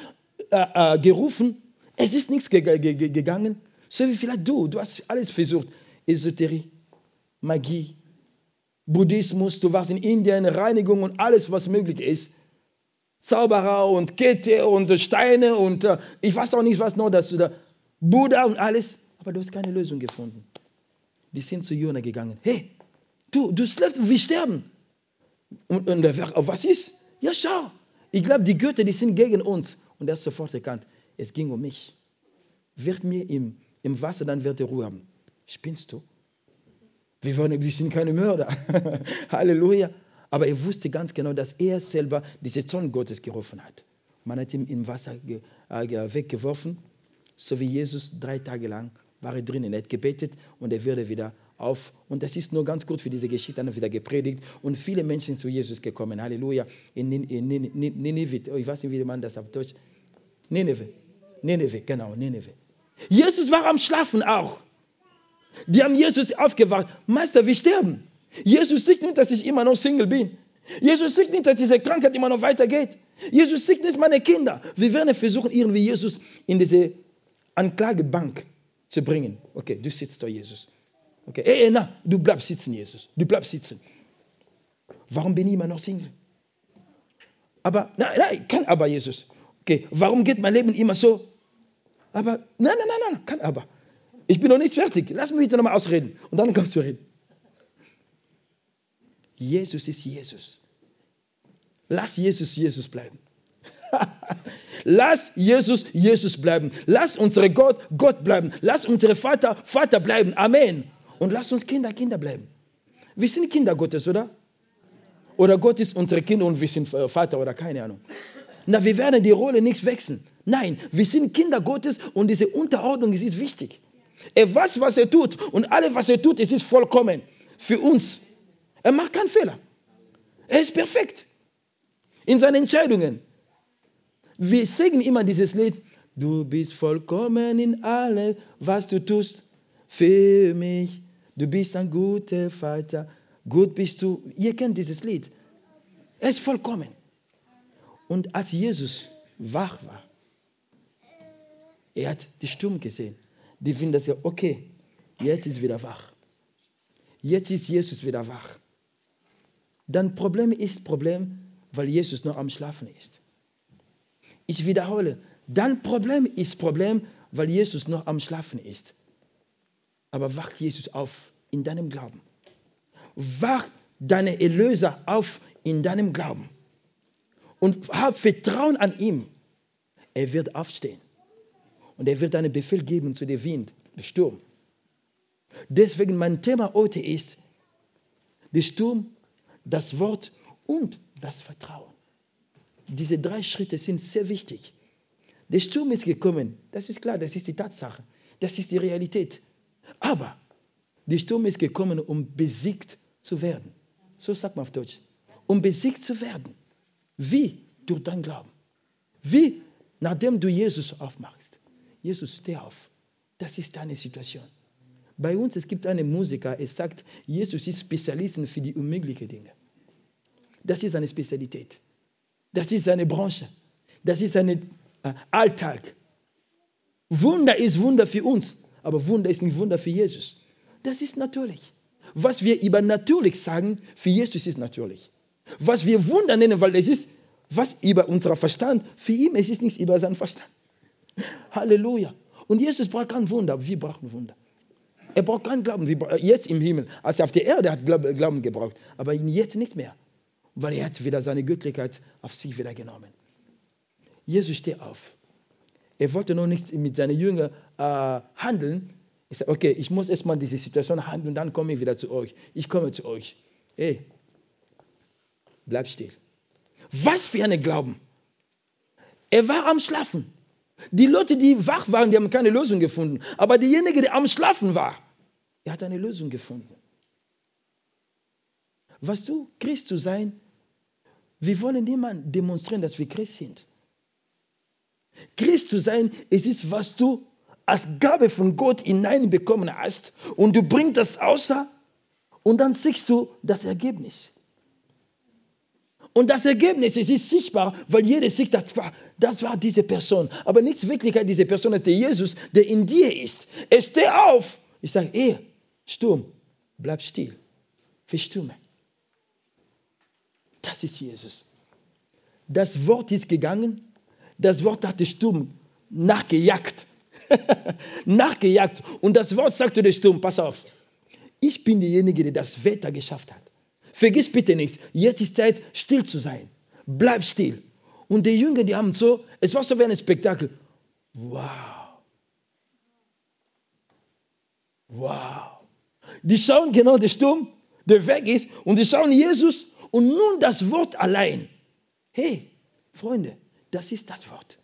äh, äh, gerufen. Es ist nichts ge ge gegangen. So wie vielleicht du. Du hast alles versucht. Esoterie, Magie, Buddhismus. Du warst in Indien, Reinigung und alles, was möglich ist. Zauberer und Kette und Steine und äh, ich weiß auch nicht, was noch, dass du da Buddha und alles, aber du hast keine Lösung gefunden. Die sind zu Jona gegangen. Hey, du, du schläfst, wir sterben. Und, und der, was ist? Ja, schau. Ich glaube, die Götter, die sind gegen uns. Und er hat sofort erkannt, es ging um mich. Wird mir im, im Wasser, dann wird er Ruhe haben. Spinnst du? Wir, wollen, wir sind keine Mörder. Halleluja. Aber er wusste ganz genau, dass er selber diese Zorn Gottes gerufen hat. Man hat ihn im Wasser äh, weggeworfen so wie Jesus drei Tage lang war er drinnen. Er hat gebetet und er würde wieder auf. Und das ist nur ganz gut für diese Geschichte, dann wieder gepredigt. Und viele Menschen zu Jesus gekommen. Halleluja. In Nineveh, oh, ich weiß nicht, wie man das auf Deutsch. Nineveh. Nineveh, genau, Nineveh. Jesus war am Schlafen auch. Die haben Jesus aufgewacht. Meister, wir sterben. Jesus sieht nicht, dass ich immer noch Single bin. Jesus sieht nicht, dass diese Krankheit immer noch weitergeht. Jesus sieht nicht meine Kinder. Wir werden versuchen, irgendwie Jesus in diese Anklagebank zu bringen. Okay, du sitzt da, Jesus. Okay, hey, na, du bleibst sitzen, Jesus. Du bleibst sitzen. Warum bin ich immer noch Single? Aber, nein, nein, kann aber Jesus. Okay, warum geht mein Leben immer so? Aber, nein, nein, nein, nein, kein Aber. Ich bin noch nicht fertig. Lass mich bitte nochmal ausreden. Und dann kannst du reden. Jesus ist Jesus. Lass Jesus Jesus bleiben. Lass Jesus Jesus bleiben. Lass unsere Gott Gott bleiben. Lass unsere Vater Vater bleiben. Amen. Und lass uns Kinder Kinder bleiben. Wir sind Kinder Gottes, oder? Oder Gott ist unsere Kinder und wir sind Vater oder keine Ahnung. Na, wir werden die Rolle nichts wechseln. Nein, wir sind Kinder Gottes und diese Unterordnung ist wichtig. Er weiß, was er tut und alles, was er tut, es ist vollkommen für uns. Er macht keinen Fehler. Er ist perfekt in seinen Entscheidungen. Wir singen immer dieses Lied, du bist vollkommen in allem, was du tust für mich. Du bist ein guter Vater, gut bist du. Ihr kennt dieses Lied. Er ist vollkommen. Und als Jesus wach war, er hat die Sturm gesehen. Die finden das ja, okay, jetzt ist wieder wach. Jetzt ist Jesus wieder wach. Dann Problem ist Problem, weil Jesus noch am Schlafen ist. Ich wiederhole, dann Problem ist Problem, weil Jesus noch am Schlafen ist. Aber wacht Jesus auf in deinem Glauben. Wacht deine Erlöser auf in deinem Glauben. Und hab Vertrauen an ihm. Er wird aufstehen. Und er wird einen Befehl geben zu dem Wind, dem Sturm. Deswegen mein Thema heute ist der Sturm, das Wort und das Vertrauen. Diese drei Schritte sind sehr wichtig. Der Sturm ist gekommen, das ist klar, das ist die Tatsache, das ist die Realität. Aber der Sturm ist gekommen, um besiegt zu werden. So sagt man auf Deutsch. Um besiegt zu werden. Wie? Durch dein Glauben. Wie? Nachdem du Jesus aufmachst. Jesus, steh auf. Das ist deine Situation. Bei uns, es gibt einen Musiker, er sagt, Jesus ist Spezialist für die unmöglichen Dinge. Das ist seine Spezialität. Das ist seine Branche. Das ist sein äh, Alltag. Wunder ist Wunder für uns, aber Wunder ist nicht Wunder für Jesus. Das ist natürlich. Was wir über natürlich sagen, für Jesus ist natürlich. Was wir Wunder nennen, weil es ist was über unser Verstand, für ihn es ist nichts über seinen Verstand. Halleluja. Und Jesus braucht kein Wunder, wir brauchen Wunder. Er braucht keinen Glauben, jetzt im Himmel. Als er auf der Erde hat Glauben gebraucht, aber jetzt nicht mehr, weil er hat wieder seine Göttlichkeit auf sich wieder genommen. Jesus steht auf. Er wollte noch nicht mit seinen Jüngern äh, handeln. Ich sage, okay, ich muss erstmal diese Situation handeln, dann komme ich wieder zu euch. Ich komme zu euch. Hey, bleib still. Was für ein Glauben. Er war am Schlafen. Die Leute, die wach waren, die haben keine Lösung gefunden. Aber derjenige, der am Schlafen war, er hat eine Lösung gefunden. Was du, Christ zu sein, wir wollen niemand demonstrieren, dass wir Christ sind. Christ zu sein, es ist, was du als Gabe von Gott hineinbekommen hast und du bringst das außer und dann siehst du das Ergebnis. Und das Ergebnis es ist sichtbar, weil jeder sieht, das war, das war diese Person. Aber nicht Wirklichkeit diese Person ist der Jesus, der in dir ist. Er steht auf. Ich sage, ey, Sturm, bleib still. Verstumme. Das ist Jesus. Das Wort ist gegangen. Das Wort hat den Sturm nachgejagt. nachgejagt. Und das Wort sagte der Sturm, pass auf. Ich bin derjenige, der das Wetter geschafft hat. Vergiss bitte nichts. Jetzt ist Zeit, still zu sein. Bleib still. Und die Jünger, die haben so, es war so wie ein Spektakel. Wow. Wow. Die schauen genau den Sturm, der weg ist, und die schauen Jesus und nun das Wort allein. Hey, Freunde, das ist das Wort.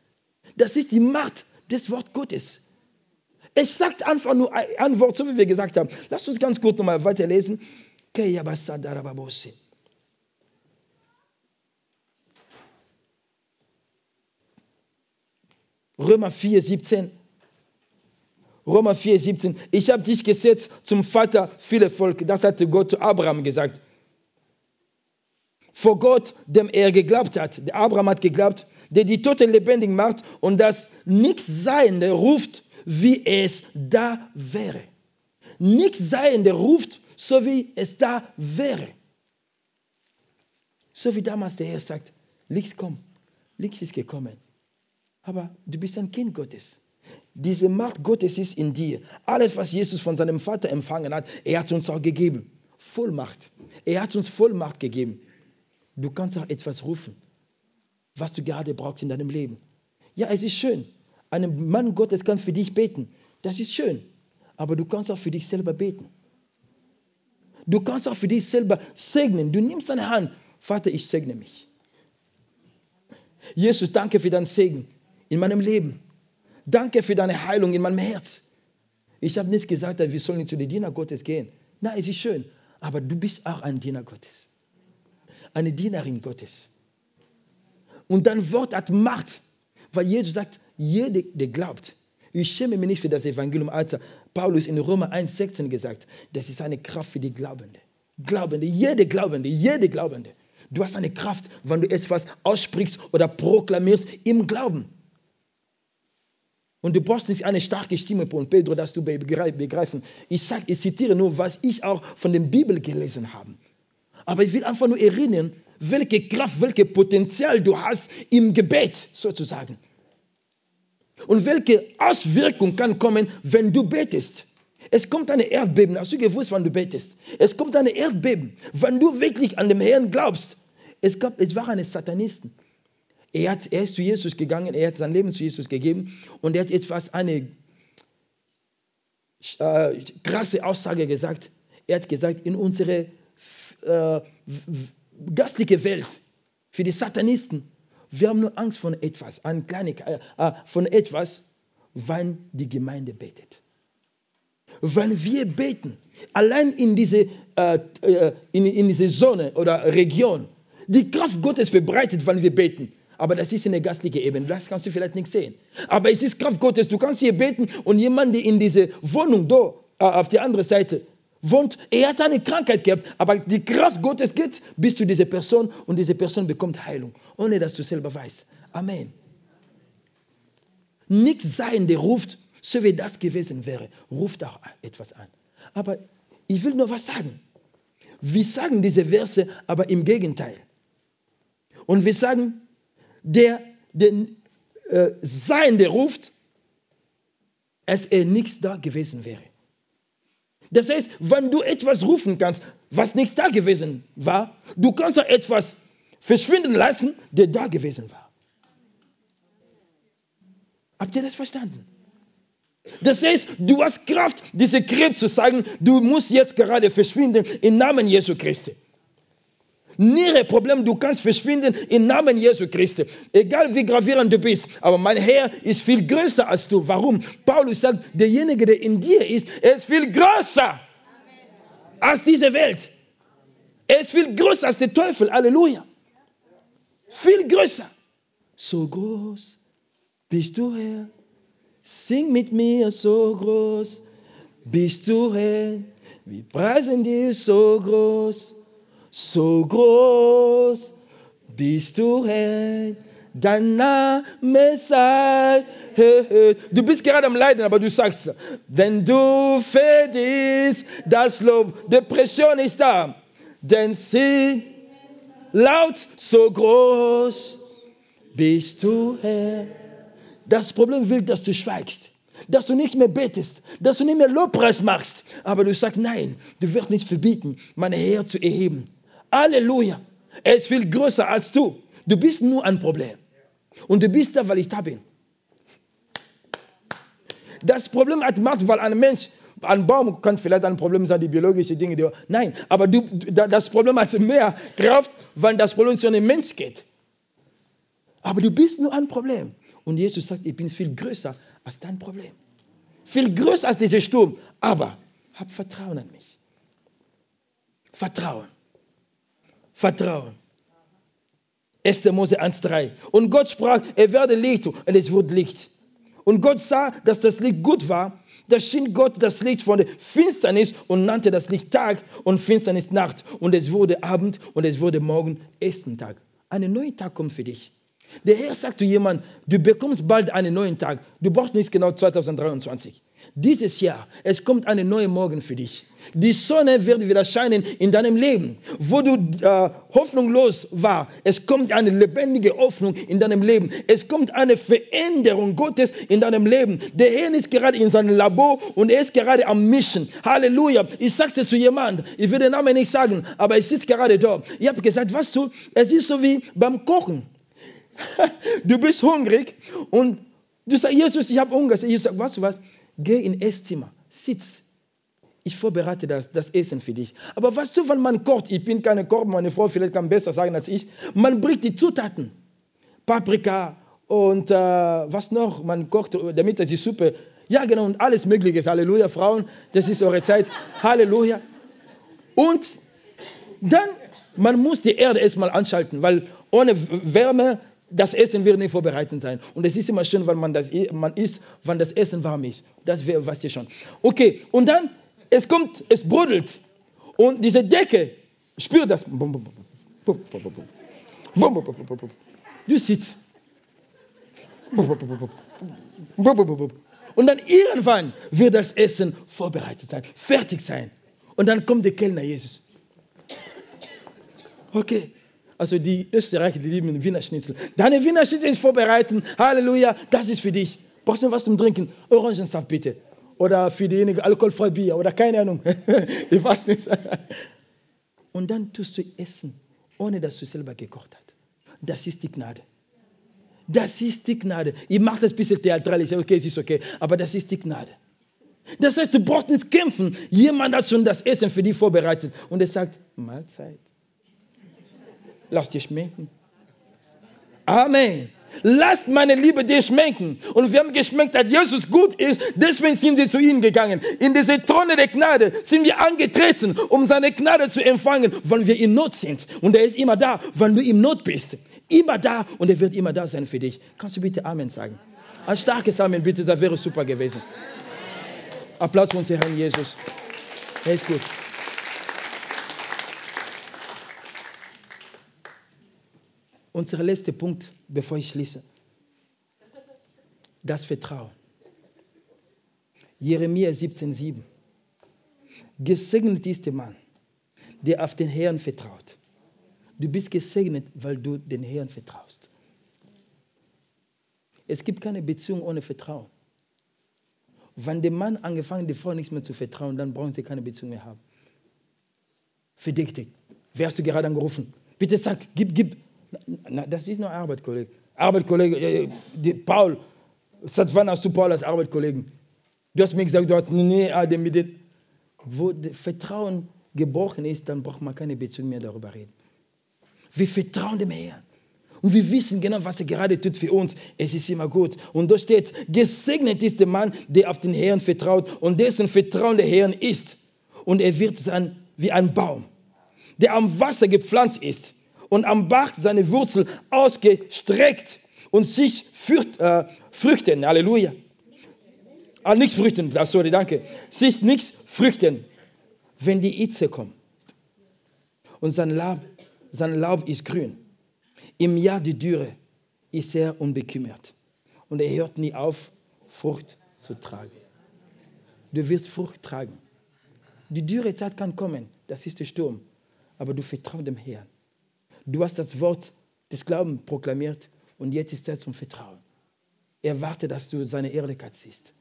Das ist die Macht des Wort Gottes. Es sagt einfach nur ein Wort, so wie wir gesagt haben. Lass uns ganz kurz nochmal weiterlesen. Römer 4, 17. Römer 4, 17. Ich habe dich gesetzt zum Vater vieler Volke. Das hatte Gott zu Abraham gesagt. Vor Gott, dem er geglaubt hat. Der Abraham hat geglaubt, der die Toten lebendig macht und das Nichtsseiende ruft, wie es da wäre. Nichtsseiende ruft, so wie es da wäre. So wie damals der Herr sagt, Licht kommt, Licht ist gekommen. Aber du bist ein Kind Gottes. Diese Macht Gottes ist in dir. Alles, was Jesus von seinem Vater empfangen hat, er hat uns auch gegeben. Vollmacht. Er hat uns Vollmacht gegeben. Du kannst auch etwas rufen, was du gerade brauchst in deinem Leben. Ja, es ist schön. Ein Mann Gottes kann für dich beten. Das ist schön. Aber du kannst auch für dich selber beten. Du kannst auch für dich selber segnen. Du nimmst deine Hand. Vater, ich segne mich. Jesus, danke für deinen Segen in meinem Leben. Danke für deine Heilung in meinem Herz. Ich habe nicht gesagt, wir sollen zu den Diener Gottes gehen. Nein, es ist schön. Aber du bist auch ein Diener Gottes. Eine Dienerin Gottes. Und dein Wort hat Macht. Weil Jesus sagt, jeder, der glaubt, ich schäme mich nicht für das Evangelium, als Paulus in Römer 1,16 gesagt, das ist eine Kraft für die Glaubende. Glaubende, jede Glaubende, jede Glaubende. Du hast eine Kraft, wenn du etwas aussprichst oder proklamierst im Glauben. Und du brauchst nicht eine starke Stimme von Pedro, dass du begreifen. Ich sage, ich zitiere nur, was ich auch von der Bibel gelesen habe. Aber ich will einfach nur erinnern, welche Kraft, welches Potenzial du hast im Gebet sozusagen. Und welche Auswirkung kann kommen, wenn du betest. Es kommt eine Erdbeben. Hast du gewusst, wann du betest? Es kommt eine Erdbeben, wenn du wirklich an den Herrn glaubst. Es, gab, es war eine Satanisten. Er, hat, er ist zu Jesus gegangen, er hat sein Leben zu Jesus gegeben und er hat etwas, eine äh, krasse Aussage gesagt. Er hat gesagt, in unsere äh, gastliche Welt, für die Satanisten, wir haben nur Angst von etwas, an Kleinigkeit, äh, von etwas, wenn die Gemeinde betet. Wenn wir beten, allein in diese, äh, äh, in, in diese Zone oder Region, die Kraft Gottes verbreitet, wenn wir beten. Aber das ist eine gastliche Ebene. Das kannst du vielleicht nicht sehen. Aber es ist Kraft Gottes. Du kannst hier beten und jemand, der in diese Wohnung da äh, auf der anderen Seite wohnt, er hat eine Krankheit gehabt, aber die Kraft Gottes geht bis zu dieser Person und diese Person bekommt Heilung, ohne dass du selber weißt. Amen. Nichts sein, der ruft, so wie das gewesen wäre, ruft auch etwas an. Aber ich will nur was sagen. Wir sagen diese Verse, aber im Gegenteil. Und wir sagen, der den äh, Sein, der ruft, als er nichts da gewesen wäre. Das heißt, wenn du etwas rufen kannst, was nichts da gewesen war, du kannst auch etwas verschwinden lassen, der da gewesen war. Habt ihr das verstanden? Das heißt, du hast Kraft, diese Krebs zu sagen, du musst jetzt gerade verschwinden im Namen Jesu Christi. Niere-Problem, du kannst verschwinden im Namen Jesu Christi. Egal wie gravierend du bist, aber mein Herr ist viel größer als du. Warum? Paulus sagt, derjenige, der in dir ist, ist viel größer als diese Welt. Er ist viel größer als der Teufel. Halleluja. Viel größer. So groß bist du Herr. Sing mit mir so groß bist du Herr. Wir preisen dich so groß so groß bist du, Herr, dein Name sei. Du bist gerade am Leiden, aber du sagst, denn du verdienst das Lob. Depression ist da, denn sie laut so groß bist du, Herr. Das Problem will, dass du schweigst, dass du nichts mehr betest, dass du nicht mehr Lobpreis machst. Aber du sagst, nein, du wirst nicht verbieten, mein Herr zu erheben. Halleluja. Er ist viel größer als du. Du bist nur ein Problem. Und du bist da, weil ich da bin. Das Problem hat Macht, weil ein Mensch, ein Baum kann vielleicht ein Problem sein, die biologischen Dinge. Die, nein, aber du, das Problem hat mehr Kraft, weil das Problem zu einem Mensch geht. Aber du bist nur ein Problem. Und Jesus sagt, ich bin viel größer als dein Problem. Viel größer als dieser Sturm. Aber hab Vertrauen an mich. Vertrauen. Vertrauen. 1. Mose 1,3. Und Gott sprach, er werde Licht und es wurde Licht. Und Gott sah, dass das Licht gut war. Da schien Gott das Licht von der Finsternis und nannte das Licht Tag und Finsternis Nacht. Und es wurde Abend und es wurde Morgen, ersten Tag. Ein neuer Tag kommt für dich. Der Herr sagt zu jemandem, du bekommst bald einen neuen Tag. Du brauchst nicht genau 2023. dieses Jahr, es kommt eine neue Morgen für dich. Die Sonne wird wieder scheinen in deinem Leben. Wo du äh, hoffnungslos war, es kommt eine lebendige Hoffnung in deinem Leben. Es kommt eine Veränderung Gottes in deinem Leben. Der Herr ist gerade in seinem Labor und er ist gerade am Mischen. Halleluja. Ich sagte zu jemand, ich will den Namen nicht sagen, aber er sitzt gerade dort. Ich habe gesagt, was du, es ist so wie beim Kochen. du bist hungrig und du sagst, Jesus, ich habe Hunger. Ich sage, weißt du was? Geh in Esszimmer, sitz. Ich vorbereite das, das Essen für dich. Aber was du, wenn man kocht, ich bin keine Koch, meine Frau vielleicht kann besser sagen als ich, man bringt die Zutaten. Paprika und äh, was noch, man kocht, damit die Suppe, ja genau, und alles Mögliche. Halleluja, Frauen, das ist eure Zeit. Halleluja. Und dann, man muss die Erde erstmal anschalten, weil ohne Wärme das Essen wird nicht vorbereitet sein. Und es ist immer schön, wenn man das man isst, wenn das Essen warm ist. Das weißt ihr schon. Okay, und dann, es kommt, es brodelt. Und diese Decke spürt das. Du sitzt. Und dann irgendwann wird das Essen vorbereitet sein, fertig sein. Und dann kommt der Kellner Jesus. Okay, also die Österreicher, die lieben Wiener Schnitzel. Deine Wiener Schnitzel ist vorbereiten. Halleluja, das ist für dich. Brauchst du was zum Trinken? Orangensaft bitte. Oder für diejenigen alkoholfrei Bier oder keine Ahnung. ich weiß nicht. Und dann tust du essen, ohne dass du selber gekocht hast. Das ist die Gnade. Das ist die Gnade. Ich mache das ein bisschen theatralisch, okay, es ist okay, aber das ist die Gnade. Das heißt, du brauchst nicht kämpfen. Jemand hat schon das Essen für dich vorbereitet und er sagt, Mahlzeit. Lass dir schmecken. Amen. Lasst meine Liebe dir schmecken. Und wir haben geschmeckt, dass Jesus gut ist. Deswegen sind wir zu ihm gegangen. In diese Throne der Gnade sind wir angetreten, um seine Gnade zu empfangen, wenn wir in Not sind. Und er ist immer da, wenn du in Not bist. Immer da und er wird immer da sein für dich. Kannst du bitte Amen sagen? Ein starkes Amen, bitte, das wäre super gewesen. Applaus für unseren Herrn Jesus. Er ist gut. Unser letzter Punkt, bevor ich schließe. Das Vertrauen. Jeremia 17,7. Gesegnet ist der Mann, der auf den Herrn vertraut. Du bist gesegnet, weil du den Herrn vertraust. Es gibt keine Beziehung ohne Vertrauen. Wenn der Mann angefangen, der Frau nichts mehr zu vertrauen, dann brauchen sie keine Beziehung mehr haben. Verdächtig. Wer hast du gerade angerufen? Bitte sag, gib, gib, na, das ist nur Arbeitskollege. Arbeitskollege, äh, die, Paul, seit wann hast du Paul als Arbeitskollegen? Du hast mir gesagt, du hast nie Adem mit dem. Wo Vertrauen gebrochen ist, dann braucht man keine Beziehung mehr darüber reden. Wir vertrauen dem Herrn. Und wir wissen genau, was er gerade tut für uns. Es ist immer gut. Und da steht, gesegnet ist der Mann, der auf den Herrn vertraut und dessen Vertrauen der Herrn ist. Und er wird sein wie ein Baum, der am Wasser gepflanzt ist und am Bach seine Wurzel ausgestreckt und sich fürcht, äh, früchten. Halleluja. Ah, nichts früchten, sorry, danke. Sich nichts früchten, wenn die Itze kommt. Und sein Laub, sein Laub ist grün. Im Jahr der Dürre ist er unbekümmert. Und er hört nie auf, Frucht zu tragen. Du wirst Frucht tragen. Die Dürrezeit kann kommen, das ist der Sturm. Aber du vertraust dem Herrn. Du hast das Wort des Glaubens proklamiert und jetzt ist Zeit zum Vertrauen. Er wartet, dass du seine Ehrlichkeit siehst.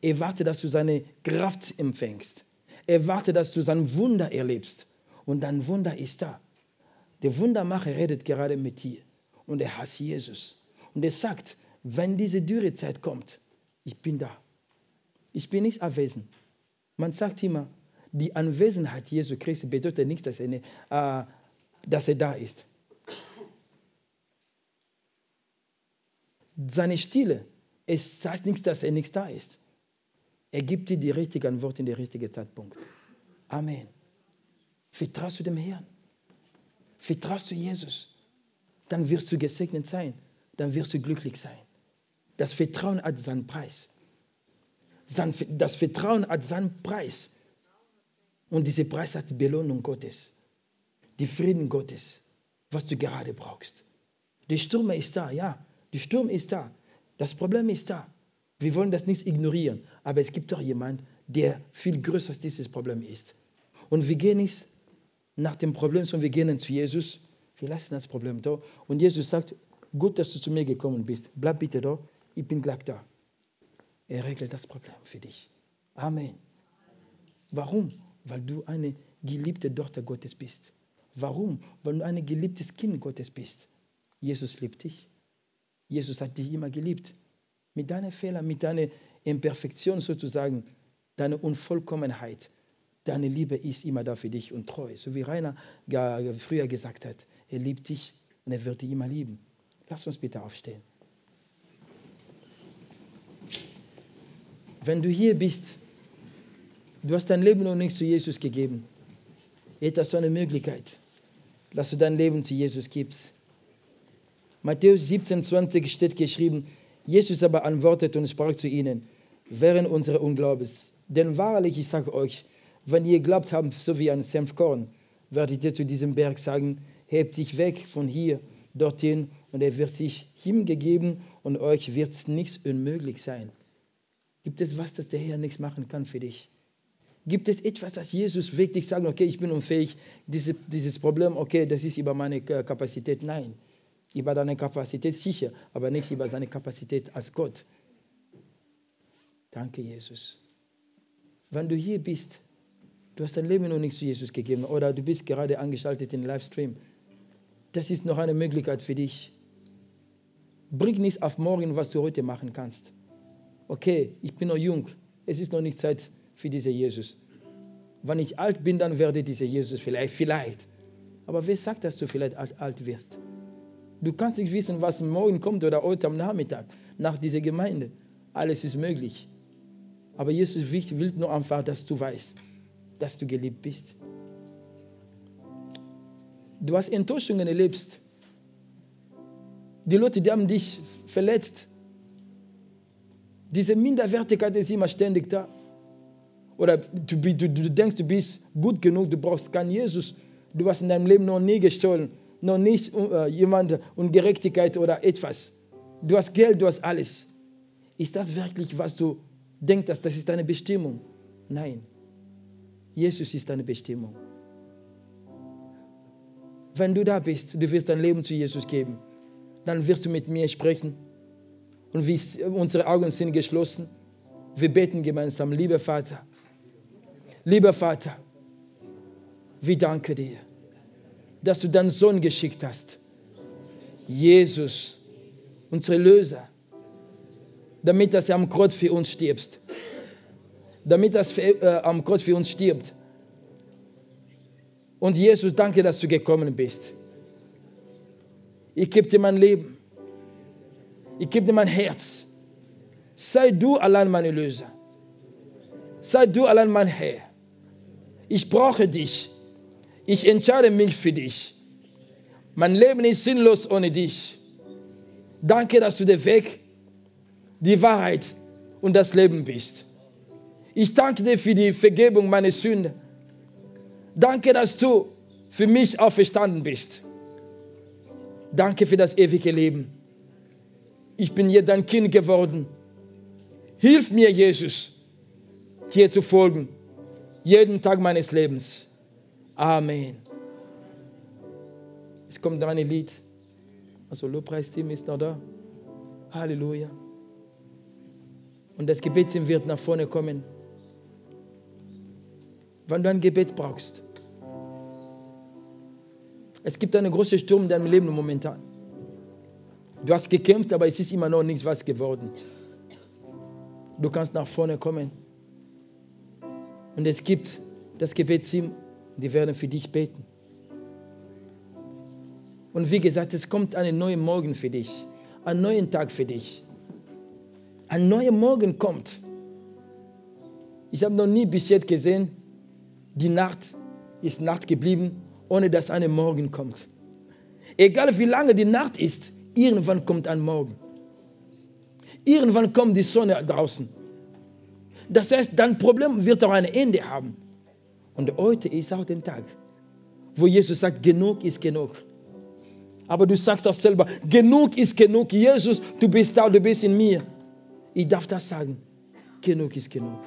Er wartet, dass du seine Kraft empfängst. Er wartet, dass du sein Wunder erlebst. Und dein Wunder ist da. Der Wundermacher redet gerade mit dir. Und er hasst Jesus. Und er sagt, wenn diese Dürrezeit kommt, ich bin da. Ich bin nicht abwesend. Man sagt immer, die Anwesenheit Jesu Christi bedeutet nicht, dass er, eine, äh, dass er da ist. Seine Stille, es sagt nichts, dass er nicht da ist. Er gibt dir die richtige Antwort in den richtigen Zeitpunkt. Amen. Vertraust du dem Herrn? Vertraust du Jesus? Dann wirst du gesegnet sein. Dann wirst du glücklich sein. Das Vertrauen hat seinen Preis. Das Vertrauen hat seinen Preis. Und dieser Preis hat die Belohnung Gottes die Frieden Gottes, was du gerade brauchst. Der Sturm ist da, ja. Der Sturm ist da. Das Problem ist da. Wir wollen das nicht ignorieren, aber es gibt doch jemanden, der viel größer als dieses Problem ist. Und wir gehen nicht nach dem Problem, sondern wir gehen zu Jesus. Wir lassen das Problem da. Und Jesus sagt, gut, dass du zu mir gekommen bist. Bleib bitte da, ich bin gleich da. Er regelt das Problem für dich. Amen. Warum? Weil du eine geliebte Tochter Gottes bist. Warum? Weil du ein geliebtes Kind Gottes bist. Jesus liebt dich. Jesus hat dich immer geliebt. Mit deinen Fehlern, mit deiner Imperfektion sozusagen, deiner Unvollkommenheit. Deine Liebe ist immer da für dich und treu. So wie Rainer früher gesagt hat, er liebt dich und er wird dich immer lieben. Lass uns bitte aufstehen. Wenn du hier bist, du hast dein Leben noch nicht zu Jesus gegeben, jetzt hast du eine Möglichkeit, dass du dein Leben zu Jesus gibst. Matthäus 17, 20 steht geschrieben, Jesus aber antwortete und sprach zu ihnen, während unseres Unglaubens. Denn wahrlich, ich sage euch, wenn ihr glaubt habt, so wie ein Senfkorn, werdet ihr zu diesem Berg sagen, hebt dich weg von hier dorthin und er wird sich hingegeben und euch wird nichts unmöglich sein. Gibt es was, das der Herr nichts machen kann für dich? Gibt es etwas, das Jesus wirklich sagt, okay, ich bin unfähig, diese, dieses Problem, okay, das ist über meine Kapazität? Nein über deine Kapazität sicher, aber nicht über seine Kapazität als Gott. Danke, Jesus. Wenn du hier bist, du hast dein Leben noch nicht zu Jesus gegeben oder du bist gerade angeschaltet den Livestream, das ist noch eine Möglichkeit für dich. Bring nichts auf morgen, was du heute machen kannst. Okay, ich bin noch jung, es ist noch nicht Zeit für diesen Jesus. Wenn ich alt bin, dann werde dieser Jesus vielleicht, vielleicht. Aber wer sagt, dass du vielleicht alt, wirst? Du kannst nicht wissen, was morgen kommt oder heute am Nachmittag nach dieser Gemeinde. Alles ist möglich. Aber Jesus will nur einfach, dass du weißt, dass du geliebt bist. Du hast Enttäuschungen erlebt. Die Leute, die haben dich verletzt. Diese Minderwertigkeit ist immer ständig da. Oder du, du, du denkst, du bist gut genug, du brauchst keinen Jesus. Du hast in deinem Leben noch nie gestohlen noch nicht äh, jemand Ungerechtigkeit oder etwas. Du hast Geld, du hast alles. Ist das wirklich, was du denkst, dass das ist deine Bestimmung? Nein. Jesus ist deine Bestimmung. Wenn du da bist, du wirst dein Leben zu Jesus geben, dann wirst du mit mir sprechen. Und wie unsere Augen sind geschlossen. Wir beten gemeinsam, lieber Vater. Lieber Vater, wir danken dir dass du deinen Sohn geschickt hast. Jesus, unser Löser, damit er am Kreuz für uns stirbt. Damit er äh, am Kreuz für uns stirbt. Und Jesus, danke, dass du gekommen bist. Ich gebe dir mein Leben. Ich gebe dir mein Herz. Sei du allein meine Löser. Sei du allein mein Herr. Ich brauche dich. Ich entscheide mich für dich. Mein Leben ist sinnlos ohne dich. Danke, dass du der Weg, die Wahrheit und das Leben bist. Ich danke dir für die Vergebung meiner Sünden. Danke, dass du für mich auferstanden bist. Danke für das ewige Leben. Ich bin hier dein Kind geworden. Hilf mir, Jesus, dir zu folgen, jeden Tag meines Lebens. Amen. Es kommt noch ein Lied. Also Lobpreisteam ist noch da. Halleluja. Und das Gebetsteam wird nach vorne kommen. Wenn du ein Gebet brauchst. Es gibt einen großen Sturm in deinem Leben momentan. Du hast gekämpft, aber es ist immer noch nichts was geworden. Du kannst nach vorne kommen. Und es gibt das Gebetsteam die werden für dich beten. Und wie gesagt, es kommt ein neuer Morgen für dich, ein neuer Tag für dich. Ein neuer Morgen kommt. Ich habe noch nie bis jetzt gesehen, die Nacht ist Nacht geblieben, ohne dass ein Morgen kommt. Egal wie lange die Nacht ist, irgendwann kommt ein Morgen. Irgendwann kommt die Sonne draußen. Das heißt, dein Problem wird auch ein Ende haben. Und heute ist auch der Tag, wo Jesus sagt, genug ist genug. Aber du sagst doch selber, genug ist genug. Jesus, du bist da, du bist in mir. Ich darf das sagen. Genug ist genug.